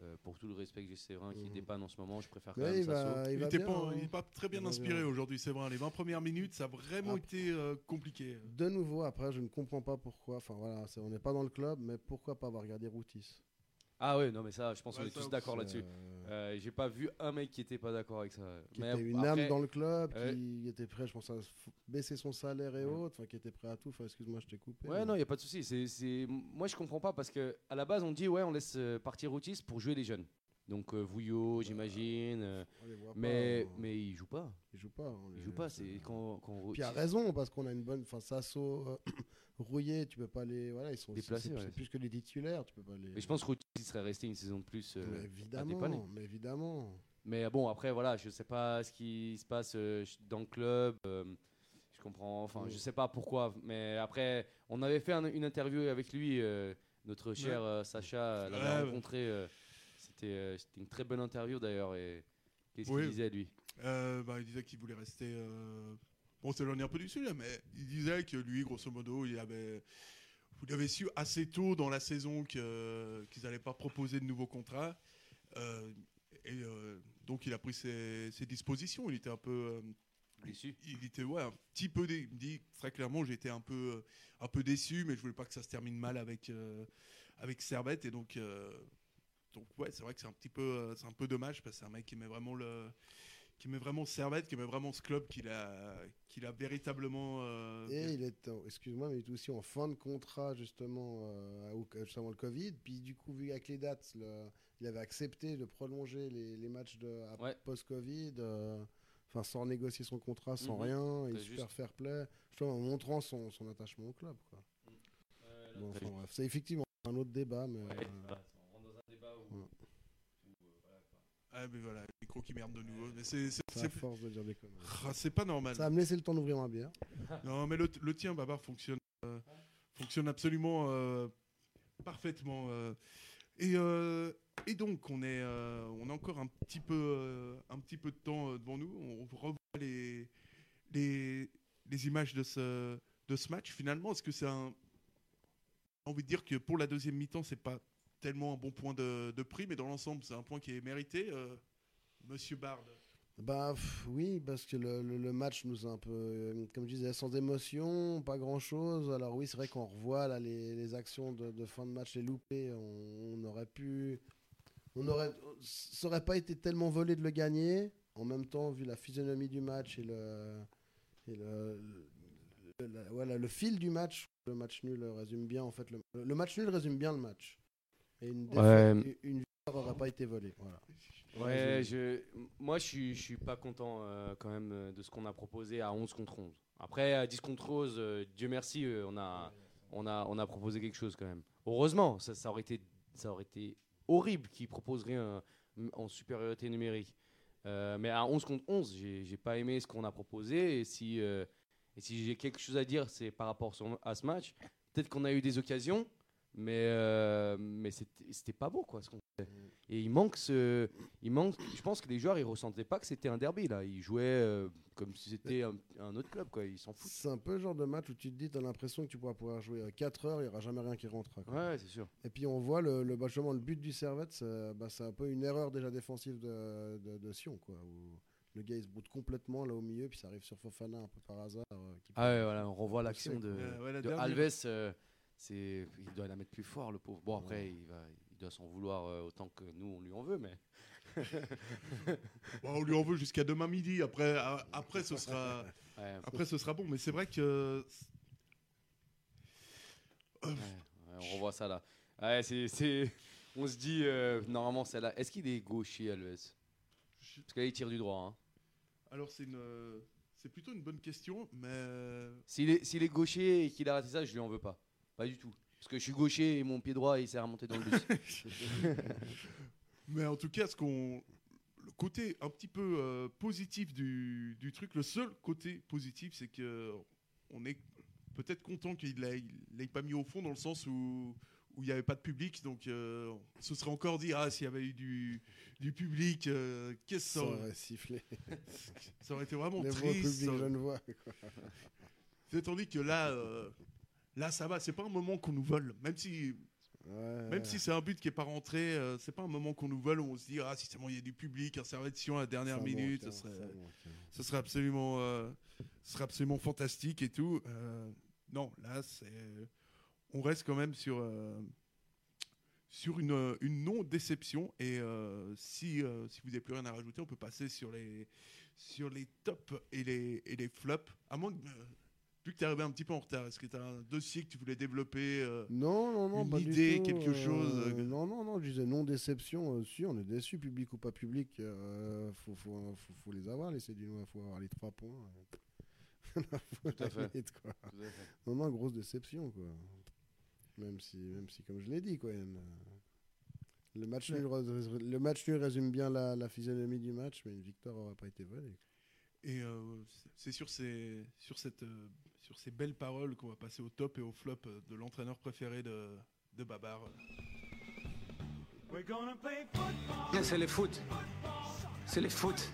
Euh, pour tout le respect que j'ai Séverin qui Mhm. dépanne en ce moment, je préfère quand même il Sasso. va, il pas, hein. pas très bien inspiré aujourd'hui, vrai. Les 20 premières minutes, ça a vraiment été euh, compliqué. De nouveau, après, je ne comprends pas pourquoi. Enfin voilà, c'est- on n'est pas dans le club, mais pourquoi pas avoir regardé Routis? Ah ouais, non, mais ça, je pense qu'on Ouais, est tous d'accord là-dessus. euh, Euh, j'ai pas vu un mec qui était pas d'accord avec ça. qui Mais était une après- âme dans le club, Ouais. qui était prêt, je pense, à baisser son salaire et Ouais. autres, enfin, qui était prêt à tout. Enfin, excuse-moi, je t'ai coupé. Ouais, mais- non, il n'y a pas de souci. C'est, c'est... Moi, je comprends pas parce que à la base, on dit ouais, on laisse euh, partir Routis pour jouer les jeunes. Donc euh, Vouillot, j'imagine. euh, voit pas, mais, on- mais il joue pas. ils jouent pas. on Il joue pas. C'est quand, quand Puis il a raison, parce qu'on a une bonne. Enfin, Sasso, euh, Rouillé, tu peux pas les. Voilà, ils sont Déplacés, c'est- ouais. Plus que les titulaires, tu peux pas les. Mais je pense que Routis il serait resté une saison de plus. euh, Mais évidemment, mais évidemment. Mais bon, après, voilà, je sais pas ce qui se passe dans le club. euh, je comprends, enfin, Mm. je sais pas pourquoi. Mais après, on avait fait un- une interview avec lui, euh, notre cher Sacha l'avait rencontré. Euh, c'était, une très bonne interview d'ailleurs. Et qu'est-ce Oui. qu'il disait lui? Euh, bah, il disait qu'il voulait rester. euh, Bon, c'est un peu du sujet, mais il disait que lui, grosso modo, il avait. Vous l'avez su assez tôt dans la saison qu'ils n'allaient pas proposer de nouveaux contrats. Euh, et euh, donc, il a pris ses, ses dispositions. Il était un peu. euh, Déçu il était ouais, un petit peu dé- dit très clairement j'étais un peu un peu déçu mais je voulais pas que ça se termine mal avec avec Servette et donc donc ouais c'est vrai que c'est un petit peu euh, c'est un peu dommage parce que c'est un mec qui met vraiment le qui met vraiment Servette qui met vraiment ce club qu'il a qu'il a véritablement euh, Et il est, excuse-moi, mais il est aussi en fin de contrat justement, euh, avant le Covid. Puis du coup, vu avec les dates, le- il avait accepté de prolonger les, les matchs de Ouais. post-Covid, euh, enfin sans négocier son contrat, sans Mhm. rien, il super juste. fair play, en montrant son, son attachement au club. Quoi. Bon, enfin, bref, c'est effectivement un autre débat, mais Ouais, euh, voilà, on rentre dans un débat où- Ouais. où, euh, voilà, quoi. Ah mais voilà le micro qui merde de nouveau mais c'est c'est- c'est force de dire des conneries. Ah, c'est pas normal Ça va me laisser le temps d'ouvrir ma bière. Non, mais le, le tien, Babar, fonctionne, euh, fonctionne absolument euh, parfaitement. euh. Et, euh, et donc, on, est, on a encore un petit peu, un petit peu de temps devant nous. On revoit les, les, les images de ce, de ce match. Finalement, est-ce que c'est un. J'ai envie de dire que pour la deuxième mi-temps, c'est pas tellement un bon point de, prix, mais dans l'ensemble, c'est un point qui est mérité. euh, Monsieur Bard. Bah oui, parce que le, match nous a un peu, euh, comme je disais, sans émotion, pas grand chose. Alors oui, c'est vrai qu'on revoit là, les, actions de, fin de match, les loupés. On, aurait pu, on aurait, ça aurait pas été tellement volé de le gagner. En même temps, vu la physionomie du match et le, voilà, le fil du match, le match nul résume bien en fait le match nul résume bien le match. Et une Ouais. défaite, une victoire n'aurait pas été volée. Voilà. Ouais, je, moi je suis, je suis pas content euh, quand même euh, de ce qu'on a proposé à 11 contre 11. Après, à 10 contre 11, euh, Dieu merci, euh, on, a, on, a, on a proposé quelque chose quand même. Heureusement, ça, ça, aurait, été, ça aurait été horrible qu'ils proposent rien en supériorité numérique. Euh, mais à 11 contre 11, j'ai j'ai pas aimé ce qu'on a proposé. Et si, euh, et si j'ai quelque chose à dire, c'est par rapport à ce match. Peut-être qu'on a eu des occasions, Mais, euh, mais c'était pas beau, quoi, ce qu'on. Et il manque ce. Il manque, je pense que les joueurs, ils ressentaient pas que c'était un derby, là. Ils jouaient euh, comme si c'était un, un autre club, quoi. Ils s'en foutent. C'est un peu le genre de match où tu te dis, tu as l'impression que tu pourras pouvoir jouer 4 heures, il n'y aura jamais rien qui rentrera. quoi. Ouais, c'est sûr. Et puis on voit le, le, bah, justement, le but du Servette, c'est bah, c'est un peu une erreur déjà défensive de, de, de Sion. Quoi, où le gars il se broute complètement là au milieu, puis ça arrive sur Fofana un peu par hasard. euh, qui Ah ouais, voilà, on revoit l'action de, Euh, ouais, la de Alves. Euh, c'est, il doit la mettre plus fort, le pauvre. Bon, après, il, va, il doit s'en vouloir euh, autant que nous, on lui en veut, mais. Bon, on lui en veut jusqu'à demain midi. Après, a- après, ce sera, Ouais, après, ce sera bon. Mais c'est vrai que ouais, on revoit ça là. Ouais, c'est, c'est- On se dit, euh, normalement, c'est là. Est-ce qu'il est gaucher, Alves Parce que là, il tire du droit. hein. alors c'est une, euh, c'est plutôt une bonne question, mais euh, S'il est, s'il est gaucher et qu'il a raté ça, je lui en veux pas. Pas du tout. Parce que je suis gaucher et mon pied droit, il s'est remonté dans le bus. Mais en tout cas, ce qu'on, le côté un petit peu euh, positif du, du truc, le seul côté positif, c'est que on est peut-être content qu'il l'ait, il l'ait pas mis au fond dans le sens où où il n'y avait pas de public, donc euh, on se serait encore dit ah s'il y avait eu du, du public, euh, qu'est-ce que ça ça, aurait- sifflé. ça aurait été vraiment Les triste. publics ça- genevois. quoi. C'est tandis que là, euh, là ça va, c'est pas un moment qu'on nous vole, même si Ouais. Même si c'est un but qui est pas rentré, euh, c'est pas un moment qu'on nous vole où on se dit ah si seulement il y a du public, Sion à la dernière Ça minute, ce serait, ça serait absolument, euh, serait absolument fantastique et tout. Euh, non, là c'est, on reste quand même sur euh, sur une, une non déception et si si vous n'avez plus rien à rajouter, on peut passer sur les sur les tops et les et les flops. À moins que vu que tu es arrivé un petit peu en retard, est-ce que tu as un dossier que tu voulais développer euh, Non, non, non, Une pas du idée, tout, quelque chose, euh, euh, Non, non, non, je disais non déception. euh, si, on est déçu, public ou pas public. euh, faut, faut, faut, faut les avoir, les Cédunois. faut avoir les trois points. Tout à fait. quoi. Non, non, grosse déception, quoi. Même si, même si comme je l'ai dit, quoi. il y a une, euh, Le match, nul, le match nul résume bien la, la physionomie du match, mais une victoire n'aura pas été volée. Et euh, c'est sur ces, sur, cette, euh, sur ces belles paroles qu'on va passer au top et au flop euh, de l'entraîneur préféré de, de Babar. C'est le foot. C'est le foot.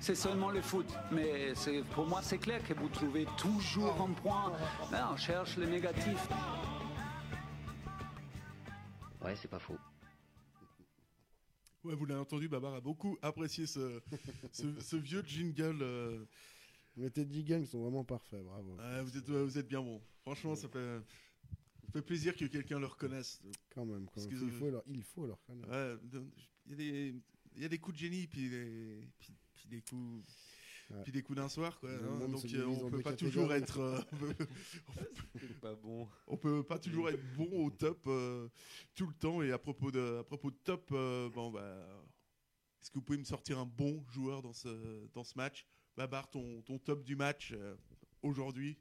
C'est seulement le foot. Mais pour moi, c'est clair que vous trouvez toujours un point. Là, on cherche le négatif. Ouais, c'est pas faux. Ouais, vous l'avez entendu, Babar a beaucoup apprécié ce, ce, ce vieux jingle. euh, Mais tes 10 gangs sont vraiment parfaits, bravo. vous, êtes, vous êtes bien bon. Franchement, ça fait, ça fait plaisir que quelqu'un le reconnaisse. Quand même, quand Parce même. que- il, faut leur, il faut leur. Ouais, Il y, a des- il y a des coups de génie, puis des, puis, puis des coups. Ouais. Puis des coups d'un soir, quoi. Hein. donc euh, divise on peut pas toujours être, euh, pas bon. on peut pas toujours être bon au top euh, tout le temps. Et à propos de, à propos de top, euh, bon bah, est-ce que vous pouvez me sortir un bon joueur dans ce, dans ce match, Babar, ton, ton top du match euh, aujourd'hui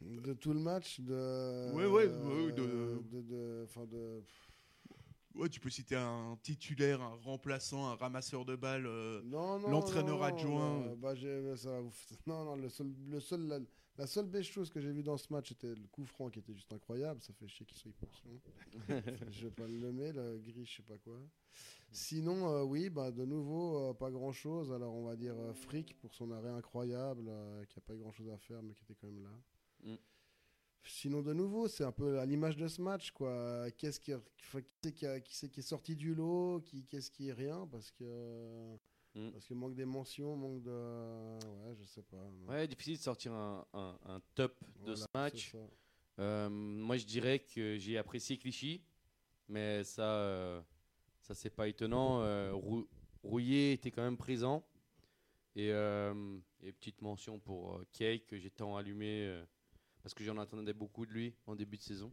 De tout le match de. Ouais, ouais, ouais, de- de. de- enfin, de. Ouais, tu peux citer un titulaire, un remplaçant, un ramasseur de balles. euh, Non, non. L'entraîneur non, adjoint. euh, bah, j'ai- ça va vous f- Non, non, le seul, le seul, la, la seule belle chose que j'ai vue dans ce match, c'était le coup franc qui était juste incroyable. Ça fait chier qu'il soit pension. je vais pas le nommer, le gris, je sais pas quoi. Sinon, euh, oui, bah, de nouveau, euh, pas grand chose. Alors, on va dire euh, Frick pour son arrêt incroyable, euh, qui a pas eu grand chose à faire, mais qui était quand même là. Mm. Sinon, de nouveau, c'est un peu à l'image de ce match, quoi. Qu'est-ce qui, enfin, qui c'est qui, a- qui est sorti du lot, qui, qu'est-ce qui est rien, parce que. Mm. Parce que manque d'émotion, manque de. Ouais, je sais pas. non. Ouais, difficile de sortir un, un- un top de ce match. moi, je dirais que j'ai apprécié Clichy, mais ça, ça c'est pas étonnant. Euh, Rou- Rouillet était quand même présent. Et, euh, et petite mention pour euh, Kay, que j'ai tant allumé euh, parce que j'en attendais beaucoup de lui en début de saison.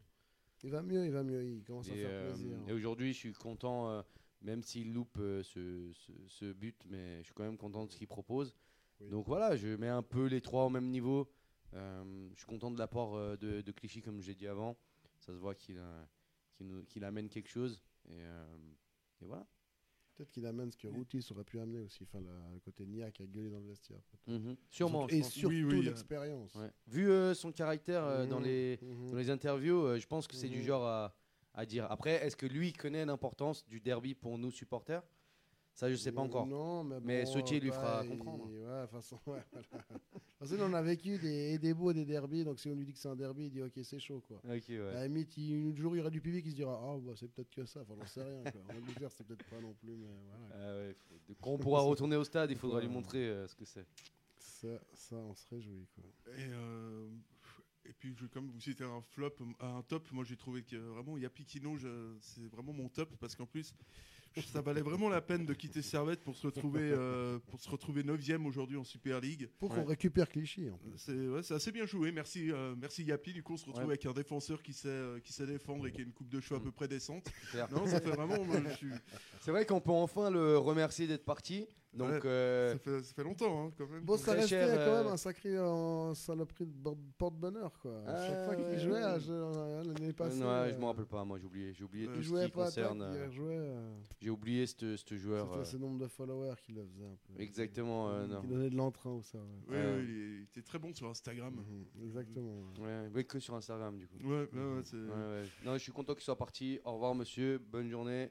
Il va mieux, il va mieux, il commence à Et, faire euh, plaisir. et aujourd'hui, je suis content, euh, même s'il loupe euh, ce, ce- ce but, mais je suis quand même content de ce qu'il propose. Oui. Donc voilà, je mets un peu les trois au même niveau. Euh, je suis content de l'apport euh, de, de Clichy, comme j'ai dit avant. Ça se voit qu'il qu'il amène quelque chose. Et, euh, et voilà. Peut-être qu'il amène ce que Routis aurait pu amener aussi. Enfin, la- le côté Nia qui a gueulé dans le vestiaire. peut-être. Mhm. Sûrement. je Et pense. surtout Oui, oui, euh, l'expérience. Ouais. Vu euh, son caractère euh, dans, Mhm, les, mhm. dans les interviews, euh, je pense que c'est du Mhm. genre à, à dire. Après, est-ce que lui connaît l'importance du derby pour nous supporters? Ça, je sais pas encore. Non, mais, Mais bon, Sautier lui ouais, fera il- comprendre. Ouais, de toute façon, ouais, voilà. De toute façon, on a vécu des, des beaux des derbies, donc si on lui dit que c'est un derby, il dit ok, c'est chaud quoi. Ok, ouais. À la limite, il, jour il y aura du public qui se dira ah bah, c'est peut-être que ça, enfin j'en sais rien. Quoi. En Angleterre, c'est peut-être pas non plus, mais voilà. Ah ouais, faut- Quand on pourra retourner au stade, il faudra lui montrer euh, ce que c'est. Ça, ça, on se réjouit quoi. Et, euh, et puis, je, comme vous citez un flop, un top, moi j'ai trouvé que vraiment Yapi Kino, je- c'est vraiment mon top parce qu'en plus, ça valait vraiment la peine de quitter Servette pour se retrouver, euh, pour se retrouver 9 aujourd'hui en Super League. Pour Ouais. qu'on récupère Clichy en plus. C'est ouais, assez bien joué, merci, euh, merci Yapi. Du coup, on se retrouve Ouais. avec un défenseur qui sait, euh, qui sait défendre et qui a une coupe de cheveux à Mm. peu près décente. C'est vrai qu'on peut enfin le remercier d'être parti. Donc, Ouais. euh, ça, fait, ça fait longtemps hein, quand même. Bon, ça restait cher, quand euh, même un sacré euh, saloperie de porte-bonheur quoi. À chaque Ah, fois qu'il jouait, à- l'année passée. euh, je me rappelle pas, moi j'ai oublié. J'ai oublié tout ce qui pas concerne. euh, euh, J'ai oublié ce ce joueur. C'était euh, ce nombre de followers qui le faisait un peu. Exactement, euh, Qui non. donnait de l'entrain ou ça. Ouais. Ouais, Euh, ouais, il, était très bon sur Instagram. Mhm, Exactement. ouais. Que sur Instagram du coup. Ouais, ouais, ouais, c'est- Ouais, ouais. Non, je suis content qu'il soit parti. Au revoir, monsieur. Bonne journée.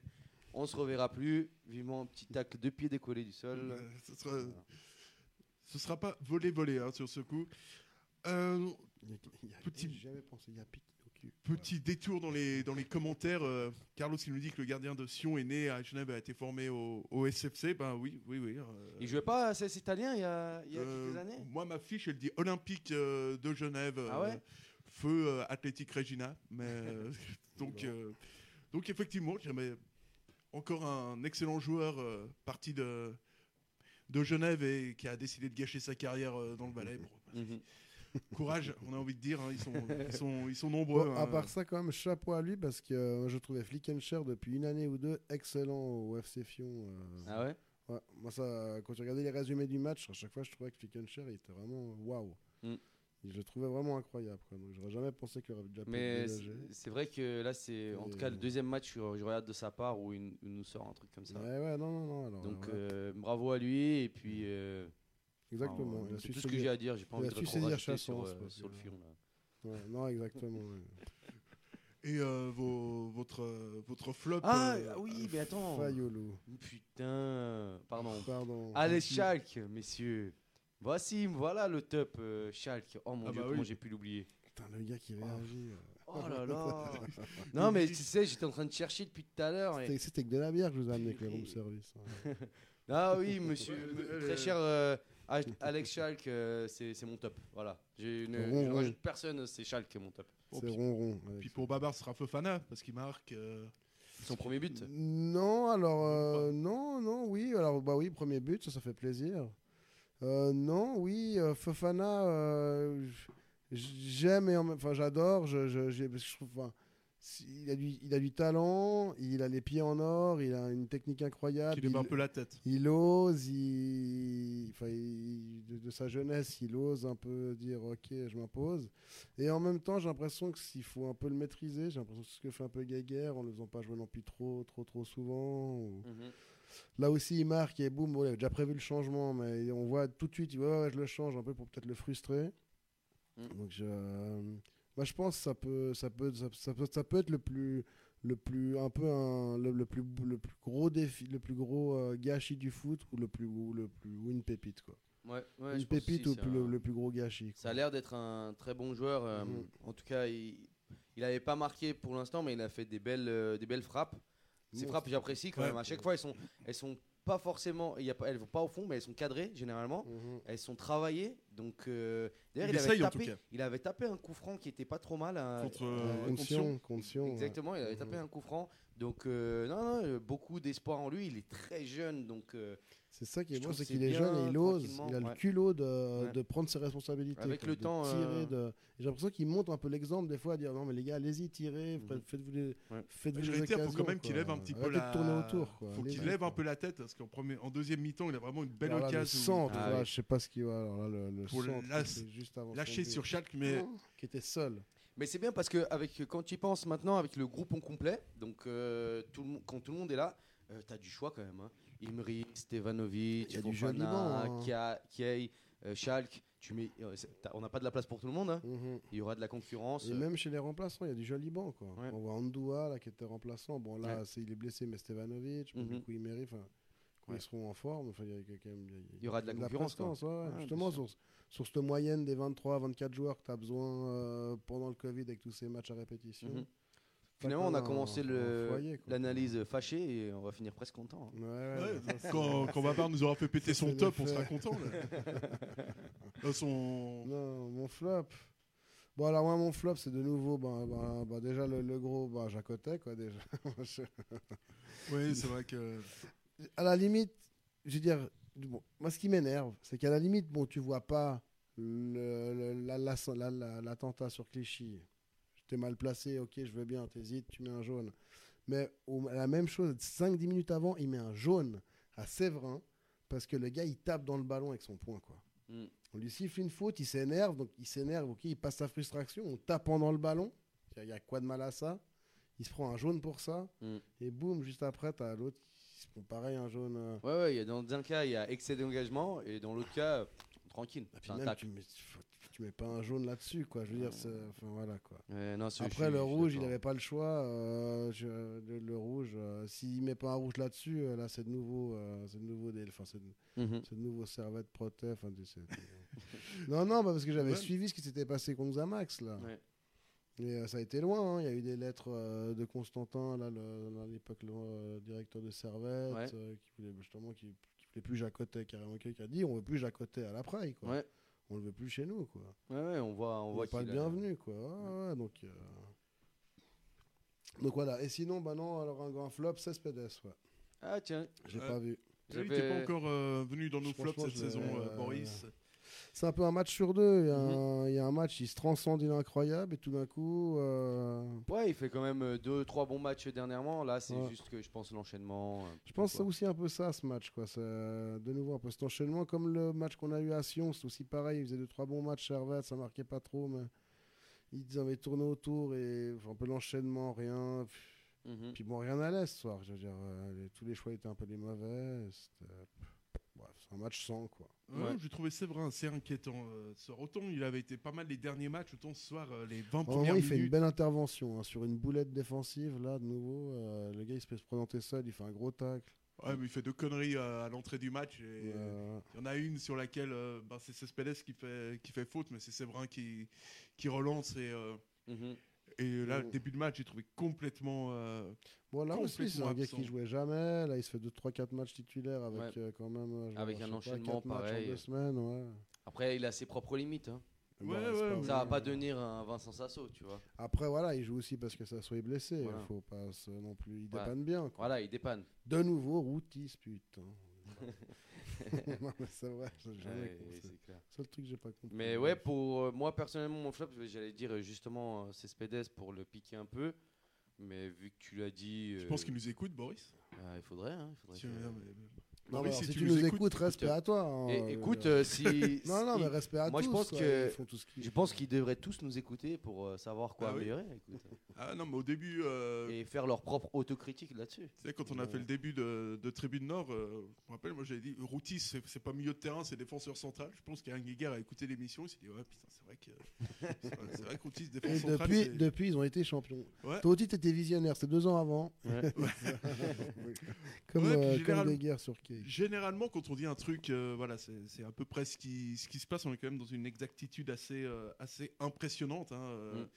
On se reverra plus. Vivement un petit tacle de pied décollé du sol. Bah, ce, sera, ce sera pas volé-volé hein, sur ce coup. Euh, Il y a- Petit- J'ai jamais pensé, il y a pique au cul. petit détour dans les, dans les commentaires. euh, Carlos il nous dit que le gardien de Sion est né à Genève et a été formé au, au SFC. Ben oui, oui, oui. euh, Il jouait pas à CS italien il y a, il y a euh, quelques années? Moi, ma fiche, elle dit Olympique euh, de Genève. Ah ouais? euh, Feu euh, Athletic Regina. Mais, euh, donc, euh, donc, effectivement, j'aimais encore un excellent joueur euh, parti de, de Genève et qui a décidé de gâcher sa carrière euh, dans le Valais. Bon, Mhm. courage, on a envie de dire. hein, ils, sont, ils, sont, ils sont nombreux. Bon, à hein. part ça, quand même, chapeau à lui parce que euh, je trouvais Flickenshire depuis une année ou deux excellent au FC Fion. euh, Ah ouais? Ouais. Moi, ça, quand tu regardais les résumés du match, à chaque fois, je trouvais que Flickenshire, il était vraiment waouh. Mm. Je le trouvais vraiment incroyable. quoi. Donc, j'aurais jamais pensé qu'il aurait déjà pu Mais c'est vrai que là, c'est en tout cas le deuxième match que je regarde de sa part où il, il nous sort un truc comme ça. Ouais, ouais, non, non, non. Alors, Donc ouais, euh, bravo à lui et puis euh, exactement. enfin, c'est tout ce que j'ai à dire. J'ai pas il envie de trop saisir sur, euh, sur le fion. là. Ouais, non, exactement. ouais. Et euh, vos- votre, votre flop. Ah euh, oui, mais attends. Fayolo. Putain, pardon. Pardon. Allez Schalke, messieurs. Voici, voilà le top euh, Schalke. Oh mon Ah dieu, bah comment j'ai pu l'oublier. Putain, le gars qui réagit. euh. Oh là là. non mais tu sais, j'étais en train de chercher depuis tout à l'heure. et- C'était- C'était que de la bière que je vous ai amené avec le room service. hein. Ah oui, monsieur, Ouais, très euh, cher euh, Alex- Alex Schalke, euh, c'est c'est mon top. Voilà. J'ai une, Rond, je rajoute personne, c'est Schalke mon top. Bon, C'est puis- ronron. Puis Alex. pour Babar, ce sera Fofana parce qu'il marque. euh, Son premier but. Non, alors euh, non, non, oui, alors bah oui, premier but, ça, ça fait plaisir. Euh, non, oui, euh, Fofana, euh, j- j'aime et enfin j'adore, je, je, j'ai- parce que je trouve, enfin, il a du, il a du talent, il a les pieds en or, il a une technique incroyable. lui met un il- peu la tête. Il ose, il, enfin, il- de, de sa jeunesse, il ose un peu dire ok, je m'impose. Et en même temps, j'ai l'impression que s'il faut un peu le maîtriser, j'ai l'impression que c'est ce que fait un peu Guéguerre en ne le faisant pas jouer non plus trop, trop, trop souvent. ou- Mhm. Là aussi, il marque et boum, il avait déjà prévu le changement, mais on voit tout de suite, il ouais, je le change un peu pour peut-être le frustrer. Mm. Donc je, moi, je pense que ça peut, ça peut, ça, ça peut, ça peut être le plus, le plus, un peu un, le, le plus, le plus gros défi, le plus gros euh, gâchis du foot ou le plus, ou le plus, ou une pépite quoi. Ouais, ouais, une pépite aussi, ou un- le, le plus gros gâchis. Ça a l'air d'être un très bon joueur. euh, Mhm. En tout cas, il n'avait pas marqué pour l'instant, mais il a fait des belles, euh, des belles frappes. Ces frappes, j'apprécie quand même. À chaque fois, elles sont, elles sont pas forcément, y a elles vont pas au fond, mais elles sont cadrées généralement. Mhm. Elles sont travaillées. Donc, euh, d'ailleurs, Il il, avait tapé, il avait tapé un coup franc qui était pas trop mal. hein. Contre, Euh, euh, ouais. Exactement, il avait tapé Mhm. un coup franc. Donc, euh, non, non, beaucoup d'espoir en lui. Il est très jeune, donc C'est ça qui est Je trouve c'est qu'il est jeune et il ose, il a le culot de, Ouais. de prendre ses responsabilités. Avec quoi, le de temps, tirer, euh, de- J'ai l'impression qu'il montre un peu l'exemple des fois à dire non mais les gars allez-y tirez, Mhm. faites- faites-vous des, Ouais. faites-vous Je des vais dire, faut quand même qu'il lève un petit peu la. tourner autour quoi. Faut qu'il lève un peu la tête parce qu'en premier, en deuxième mi-temps, il a vraiment une belle Alors là, le occasion. centre, Ah là, je sais pas ce qu'il va. Alors là, le, le Pour le centre, juste avant but. sur Schalke, mais qui était seul. Mais c'est bien parce que avec, quand tu y penses maintenant, avec le groupe en complet, donc euh, tout le, monde- quand tout le monde est là, euh, t'as du choix quand même. Hein. Imri, Stevanovic, Il y a du Fofana, hein. Kiei, euh, Schalke. Tu mets, euh, on n'a pas de la place pour tout le monde. hein. Mhm. Il y aura de la concurrence. Et euh, même chez les remplaçants, il y a du joli banc. Quoi. Ouais. On voit Andoua là, qui était remplaçant. Bon, là, Ouais. il est blessé, mais Stevanovic, du coup. Enfin, quand Ouais. ils seront en forme, enfin, il y, a quand même. Il y aura de la concurrence, quoi. Justement, sur, sur cette moyenne des 23-24 joueurs que tu as besoin pendant le Covid avec tous ces matchs à répétition. Mhm. Finalement, on a commencé l'analyse fâchée et on va finir presque content. hein. Ouais, Ouais, ça, quand, quand Babar nous aura fait péter Ça, son top, on sera content. Là. Son... Non, mon flop. Bon, alors, moi, mon flop, c'est de nouveau, bah, bah, bah, déjà, le, le gros, bah, Jacotet, quoi, déjà. Oui, c'est vrai que. à la limite, je veux dire, bon, moi ce qui m'énerve, c'est qu'à la limite, bon, tu vois pas le- le- la- la- la- la- l'attentat sur Clichy. T'es mal placé, ok, je veux bien, t'hésites, tu mets un jaune. Mais au- la même chose, 5-10 minutes avant, il met un jaune à Séverin parce que le gars, il tape dans le ballon avec son poing, quoi. Mm. On lui siffle une faute, il s'énerve, donc il s'énerve, ok, il passe sa frustration en tapant dans le ballon. Il y a- quoi de mal à ça? Il se prend un jaune pour ça, Mm. et boum, juste après, t'as l'autre qui se prend pareil, un jaune. euh, Ouais, ouais, il y a dans un cas, il y a excès d'engagement et dans l'autre cas, tranquille. Et puis même, tu faut- tu mets pas un jaune là-dessus, quoi. Je veux dire, c'est- enfin voilà, quoi. Ouais, non, Après, le rouge, il d'accord. avait pas le choix. euh, je- le, le rouge, euh, s'il met pas un rouge là-dessus, euh, là, c'est de nouveau, euh, c'est de nouveau des, enfin, c'est de, Mhm. c'est de nouveau servette proté. Enfin, tu sais, non, non, bah, parce que j'avais Ouais. suivi ce qui s'était passé contre Zamax là. Ouais. Et euh, ça a été loin. hein. Il y a eu des lettres euh, de Constantin, là, le- à l'époque, le euh, directeur de Servette, Ouais. euh, qui voulait justement, qui, qui voulait plus Jacotet carrément, qui a dit, on veut plus Jacotet à la praille, quoi. Ouais. On le veut plus chez nous, quoi. Ouais, ouais, on voit, on On voit pas qu'il le a- bienvenu, quoi. Ouais, ouais, donc, euh, donc voilà. Et sinon, bah non, alors un grand flop, c'est Spedes, ouais. Ah tiens, J'ai Ouais. pas vu. Il n'était pas encore euh, venu dans nos flops cette saison, euh, euh, Boris. C'est un peu un match sur deux. Il y a, Mhm. un, il y a un match, il se transcende, il est incroyable, et tout d'un coup, euh, Ouais, il fait quand même euh, deux, trois bons matchs dernièrement. Là, c'est Ouais. juste que je pense l'enchaînement. euh, je pense c'est aussi un peu ça, ce match, quoi. De nouveau un peu cet enchaînement, comme le match qu'on a eu à Sion, c'est aussi pareil. Ils faisaient deux, trois bons matchs, Servette, ça marquait pas trop, mais ils avaient tourné autour, et un peu l'enchaînement, rien. Mhm. Puis bon, rien n'allait ce soir. Je veux dire, euh, tous les choix étaient un peu des mauvais. c'était- Bref, c'est un match sans, quoi. Ouais, Ouais. J'ai trouvé Séverin assez inquiétant. euh, ce soir. Autant il avait été pas mal les derniers matchs, autant ce soir, euh, les 20 Au premières il fait une belle intervention hein, sur une boulette défensive, là, de nouveau. euh, le gars, il se peut se présenter seul, il fait un gros tacle. Ouais, mais il fait deux conneries euh, à l'entrée du match. Et Euh, Il y en a une sur laquelle euh, bah, c'est Cespedes qui fait, qui fait faute, mais c'est Séverin qui, qui relance. Et, euh, Mhm. Et là, le Mhm. début de match, j'ai trouvé complètement. euh, Bon, là aussi, c'est un gars qui jouait jamais. Là, il se fait 2-3-4 matchs titulaires avec Ouais. euh, quand même. euh, genre, Avec un pas, enchaînement matchs pareil. En deux semaines, ouais. Après, il a ses propres limites. hein. Ouais, pas mais- Ça va pas devenir un Vincent Sasso, tu vois. Après, voilà, il joue aussi parce que ça soit blessé. Voilà. Il faut pas non plus. Il Voilà. dépanne bien. quoi. Voilà, il dépanne. De nouveau, Routis, putain. non, mais c'est vrai, j'ai jamais Ouais, compris. c'est clair. Seul truc que j'ai pas compris. Mais ouais, pour euh, moi personnellement, mon flop, j'allais dire euh, justement, euh, c'est Spedes pour le piquer un peu. Mais vu que tu l'as dit. Je euh, pense qu'il nous écoute, Boris. ah, il faudrait. hein, il faudrait Si- que- mais- Non, mais alors, si si, tu, nous écoutes, respect écoute, à toi. hein, Et, écoute, euh, si. non, non, mais respect à moi, tous. je pense que- ils font tout ce qu'ils- Je pense qu'ils devraient tous nous écouter pour euh, savoir quoi Ah oui améliorer. Ah non, mais au début, euh, Et faire leur propre autocritique là-dessus. tu sais, quand on a fait le début de, de Tribune Nord, euh, je me rappelle, moi j'avais dit Routis, c'est c'est pas milieu de terrain, c'est défenseur central. Je pense qu'Alain Guéguer a écouté l'émission, il s'est dit Ouais, putain, c'est vrai que. c'est vrai- c'est que Routis, Et défenseur central. depuis, c'est- depuis, ils ont été champions. Ouais. Toi aussi, t'étais visionnaire, c'était deux ans avant. comme, comme guerres sur Cage. Généralement, quand on dit un truc, euh, voilà, c'est à peu près ce qui, ce qui se passe. On est quand même dans une exactitude assez, euh, assez impressionnante. hein, euh. Mm.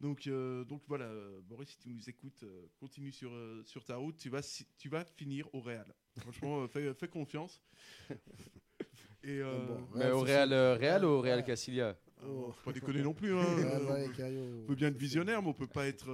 Donc, euh, donc voilà, Boris, si tu nous écoutes, continue sur, sur ta route. Tu vas, si- tu vas finir au Real. Franchement, fais, fais confiance. Et euh, Ah bon, Mais au Real, euh, Real ou au Real Ouais. Castilla euh, faut pas déconner non plus. Hein, Ouais, ouais, on, peut, Cario. on peut bien être visionnaire, mais on peut pas être.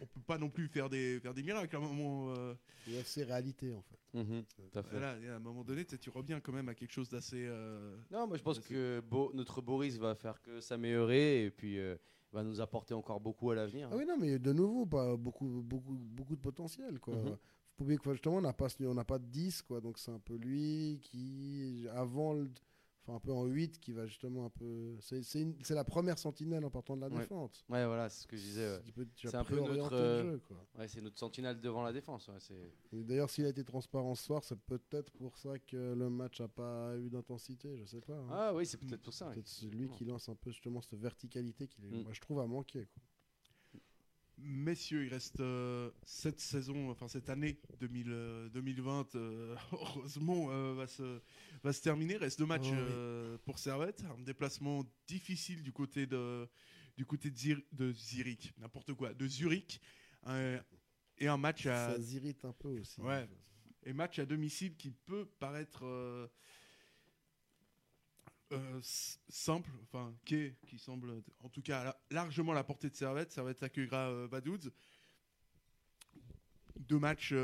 On peut pas non plus faire des, faire des miracles à un moment. euh, UFC réalité, en fait. Mhm, Tout à fait. voilà, et à un moment donné, tu reviens quand même à quelque chose d'assez. euh, Non, moi je pense que Bo- notre Boris va faire que s'améliorer et puis euh, va nous apporter encore beaucoup à l'avenir. Ah oui, non, mais de nouveau, pas beaucoup, beaucoup, beaucoup de potentiel, quoi. Faut pas oublier que justement, on n'a pas, on n'a pas de 10, quoi. Donc c'est un peu lui qui, avant le, enfin un peu en 8 qui va justement un peu. C'est c'est une- c'est la première sentinelle en partant de la Ouais. défense. Ouais, voilà, c'est ce que je disais. ouais. C'est un peu notre, euh, jeu, quoi. Ouais, c'est notre sentinelle devant la défense. ouais, D'ailleurs, s'il a été transparent ce soir, c'est peut-être pour ça que le match n'a pas eu d'intensité, je sais pas. hein. Ah oui, c'est peut-être pour ça. c'est lui qui lance un peu justement cette verticalité qui, Mm. moi, je trouve, a manqué. quoi. Messieurs, il reste euh, cette saison, enfin cette année 2000, euh, 2020, euh, heureusement, euh, va, se, va se terminer. Il reste deux matchs Oh oui. euh, pour Servette. Un déplacement difficile du côté de, du côté de, Zir- de Zurich, n'importe quoi, de Zurich. Et un match à, Ça s'irrite un peu aussi. Ouais. et match à domicile qui peut paraître euh, euh, simple, enfin qui, qui semble en tout cas la- largement à la portée de Servette. Servette accueillera euh, Vaduz. Deux matchs,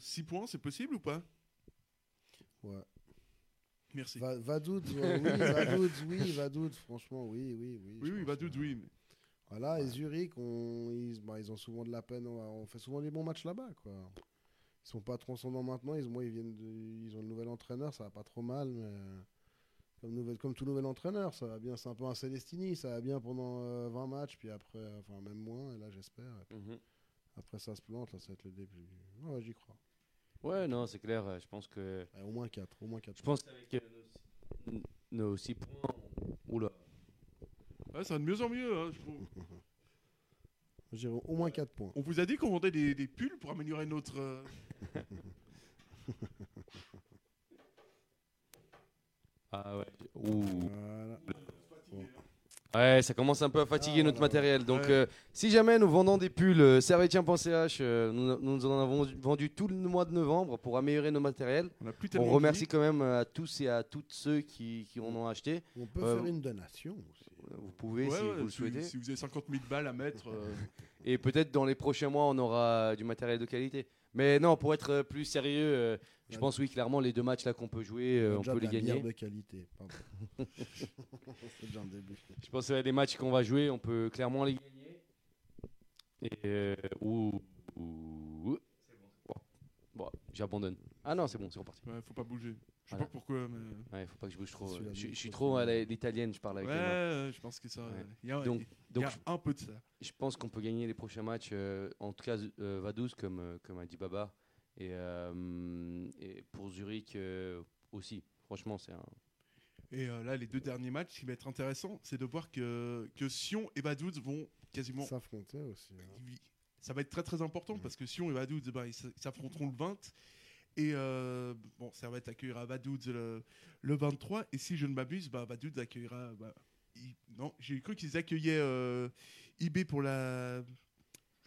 6 points, c'est possible ou pas? Ouais. Merci. Va, Vadoud, ouais, oui, Vadoud, oui, Vadoud, franchement, oui, oui, oui. oui, oui, ouais. oui. mais- Voilà, et Zurich, on, ils, bah, ils ont souvent de la peine, on, on fait souvent des bons matchs là-bas, quoi. Ils sont pas transcendants maintenant, ils, moi, ils, viennent de- ils ont le nouvel entraîneur, ça va pas trop mal, mais euh, comme, tout nouvel entraîneur, ça va bien, c'est un peu un Célestini, ça va bien pendant euh, 20 matchs, puis après, euh, enfin même moins, et là j'espère. et puis Mhm. Après ça se plante, là ça va être le début. Ouais, j'y crois. Ouais, non, c'est clair. euh, Je pense que. Ouais, au moins 4, au moins 4. Je pense qu'avec euh, nos, nos six points. Oula. Ouais, ça va de mieux en mieux. hein, je trouve. Au moins 4 points. On vous a dit qu'on vendait des, des pulls pour améliorer notre. Ah ouais. Ouh. Voilà. Ouais, ça commence un peu à fatiguer Ah, notre matériel. Donc, Ouais. euh, si jamais nous vendons des pulls euh, servetien.ch, euh, nous, nous en avons vendu tout le mois de novembre pour améliorer nos matériels. on a plus On tellement de remercie quand même euh, à tous et à toutes ceux qui, qui en ont acheté. On peut Euh, faire une donation aussi. Vous pouvez Ouais, si ouais, vous le souhaitez. si vous avez 50 000 balles à mettre. euh, Et peut-être dans les prochains mois, on aura du matériel de qualité. Mais non, pour être euh, plus sérieux, euh, je pense oui, clairement, les deux matchs là qu'on peut jouer, euh, on peut les la gagner. de qualité. pardon. C'est déjà un début. Je pense que les matchs qu'on va jouer, on peut clairement les gagner. Et euh, ou, ou- Bon, Bon, j'abandonne. Ah non, c'est bon, c'est reparti. ouais, faut pas bouger. Je sais Voilà. pas pourquoi, mais. Ouais, faut pas que je bouge trop. Euh, Je, suis faut trop à l'italienne, je parle avec Ouais, les euh, je pense que ça. Ouais. Il y a, Donc, il y donc a un peu de ça. je pense qu'on peut gagner les prochains matchs, euh, en tout cas euh, Vaduz, comme, euh, comme a dit Baba. Et, euh, et pour Zurich euh, aussi. Franchement, c'est un. Et euh, là, les deux derniers matchs, ce qui va être intéressant, c'est de voir que, que Sion et Vaduz vont quasiment. Ça, S'affronter aussi. hein. va être très très important parce que Sion et eh ben, ils s- ils s'affronteront le 20. Et euh, bon, Servette accueillera Vaduz le, le 23. Et si je ne m'abuse, bah, Vaduz accueillera. bah, non, j'ai cru qu'ils accueillaient euh, IB pour la.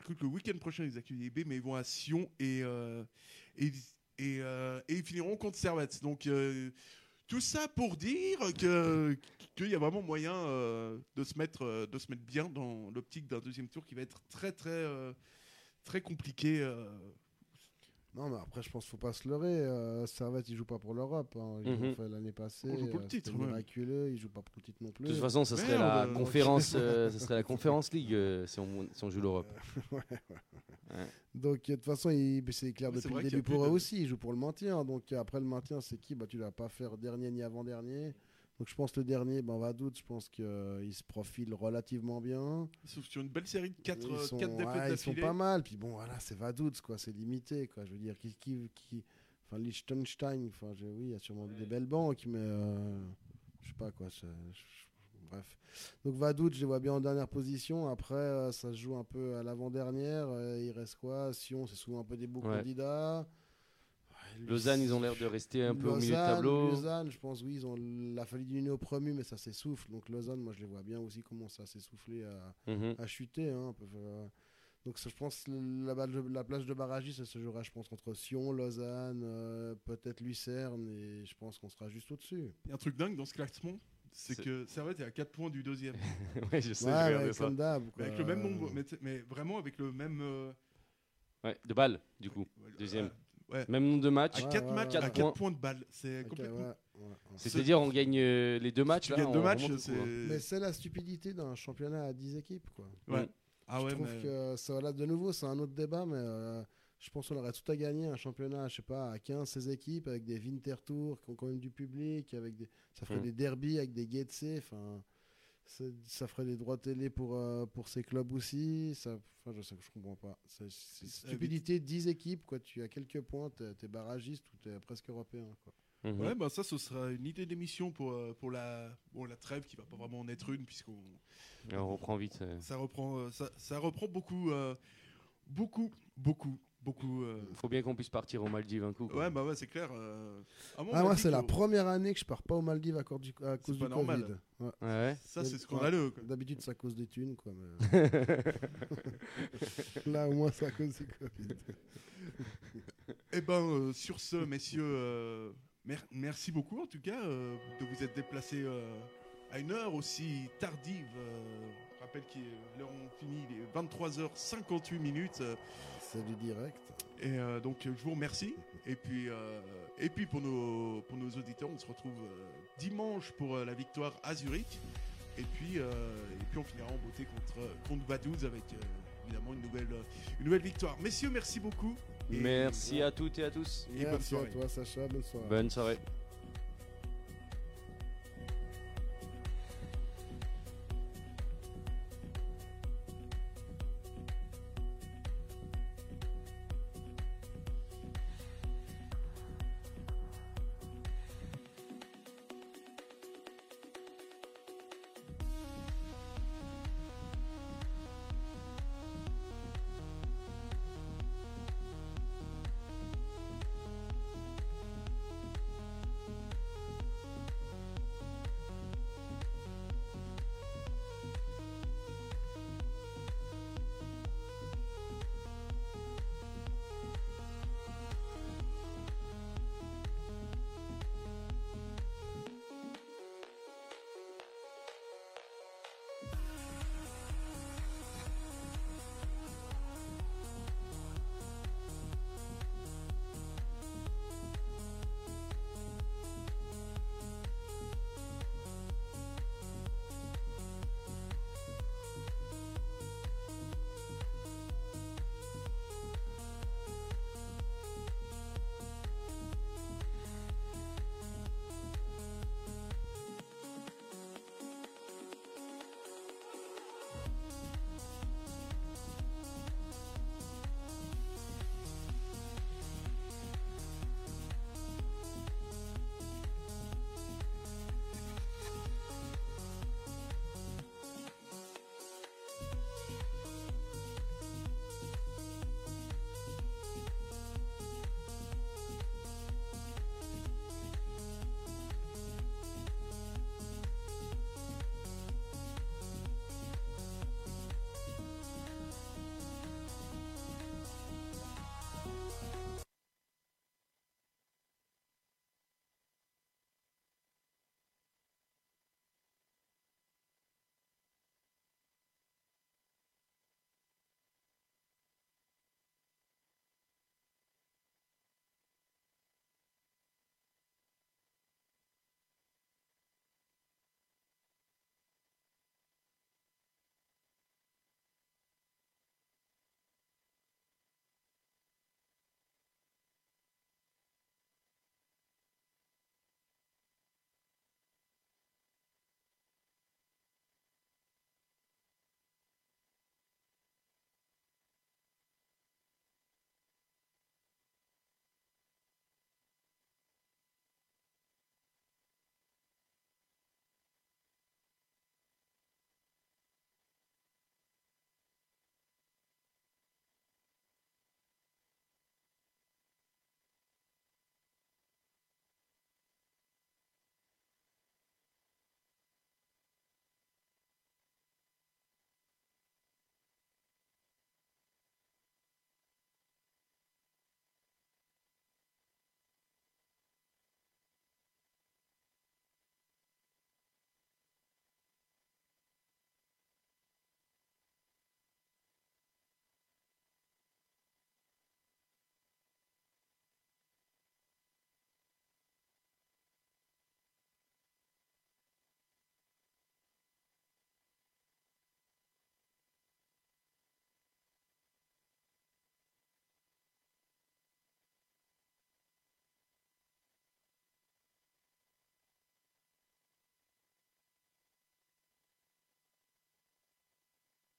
Que le week-end prochain, ils accueillaient IB, mais ils vont à Sion et, euh, euh, et ils finiront contre Servette. Donc. euh, tout ça pour dire que qu'il y a vraiment moyen de se mettre de se mettre bien dans l'optique d'un deuxième tour qui va être très très très compliqué. Non, mais après, je pense qu'il faut pas se leurrer. Euh, Servette, il joue pas pour l'Europe. hein. Ils l'ont Mhm. fait l'année passée. On joue pour le euh, titre, ouais. miraculeux. Il joue pas pour le titre non plus. De toute façon, ce serait Merde. la conférence, euh, serait la conférence league euh, si, on, si on joue l'Europe. Donc, de toute façon, il- c'est clair c'est depuis le début pour eux de- aussi. Ils jouent pour le maintien. Donc, après le maintien, c'est qui? Bah, Tu ne vas pas faire dernier ni avant-dernier. Donc, je pense que le dernier, ben. Je pense qu'il se profile relativement bien. Sont sur une belle série de 4 ils sont, défaites ouais, ils sont pas mal. Puis bon, voilà, c'est Vaduz, quoi. C'est limité, quoi. Je veux dire, qui, qui, qui- enfin, Liechtenstein, enfin, j'ai- oui, il y a sûrement des belles banques, mais euh, je sais pas quoi. je- bref. Donc Vaduz, je les vois bien en dernière position. Après, euh, ça se joue un peu à l'avant-dernière. Euh, il reste quoi? Sion, c'est souvent un peu des beaux Ouais. candidats. Lausanne, ils ont l'air de rester un peu au milieu de Lausanne, tableau. Lausanne, je pense, oui, ils ont la fallu diminuer au promu, mais ça s'essouffle. Donc Lausanne, moi, je les vois bien aussi commencer à s'essouffler, à, Mhm. à chuter. hein, un peu, euh. Donc ça, je pense que la, balle de- la place de barragiste, ça se jouera, je pense, entre Sion, Lausanne, euh, peut-être Lucerne, et je pense qu'on sera juste au-dessus. Il y a un truc dingue dans ce classement, c'est C'est- que Servette est à 4 points du deuxième. ouais, je sais, Ouais, j'ai ouais, ça. Mais avec le même nombre, mais, mais vraiment avec le même. euh, Ouais, de balles, du coup. Deuxième. Ouais. Même nombre de matchs. À Ouais, 4 ouais, matchs, ouais, à ouais. 4 points de balle. C'est complètement. C'est-à-dire, on gagne euh, les deux matchs. Tu là, gagnes deux matchs, hein. Mais c'est la stupidité d'un championnat à 10 équipes. Quoi. Ouais. Mm. Ah je ouais, trouve mais. que ça, là, de nouveau, c'est un autre débat, mais euh, je pense qu'on aurait tout à gagner un championnat, je sais pas, à 15, 16 équipes, avec des Winter Tours qui ont quand même du public, avec des, ça ferait Mm. des derbies avec des Getse, enfin, ça, ça ferait des droits télé pour, euh, pour ces clubs aussi. Ça, enfin, je sais que je comprends pas. C'est stupidité, 10 équipes, quoi. Tu as quelques points, t'es barragiste ou t'es presque européen, quoi. Mhm. Ouais, bah ça, ce sera une idée d'émission pour, euh, pour la, bon, la trêve qui va pas vraiment en être une, puisqu'on on reprend vite. euh. ça reprend, ça, ça reprend beaucoup, euh, beaucoup, beaucoup, beaucoup. euh, Faut bien qu'on puisse partir aux Maldives un coup. quoi. Ouais, bah ouais, c'est clair. euh, Ah, on moi, dit c'est la première année que je pars pas aux Maldives à, cause du, à cause pas du normal. Covid. Ouais. Ouais, ouais. Ça, c'est Ouais. scandaleux. D'habitude, c'est à cause des thunes, quoi. mais- Là, au moins, c'est à cause du Covid. Eh ben, euh, sur ce, messieurs, euh, mer- merci beaucoup en tout cas euh, de vous être déplacés euh, à une heure aussi tardive. Je rappelle l'heure on finit, il est 23h58 minutes. euh, C'est du direct. et euh, donc, je vous remercie. Et puis, euh, et puis pour, nos, pour nos auditeurs, on se retrouve euh, dimanche pour euh, la victoire à Zurich. Et puis, euh, et puis on finira en beauté contre, contre Vaduz avec euh, évidemment une nouvelle, une nouvelle victoire. Messieurs, merci beaucoup. Et- Merci à toutes et à tous. Et bonne Merci à toi, Sacha. Bonne soirée. Bonne soirée.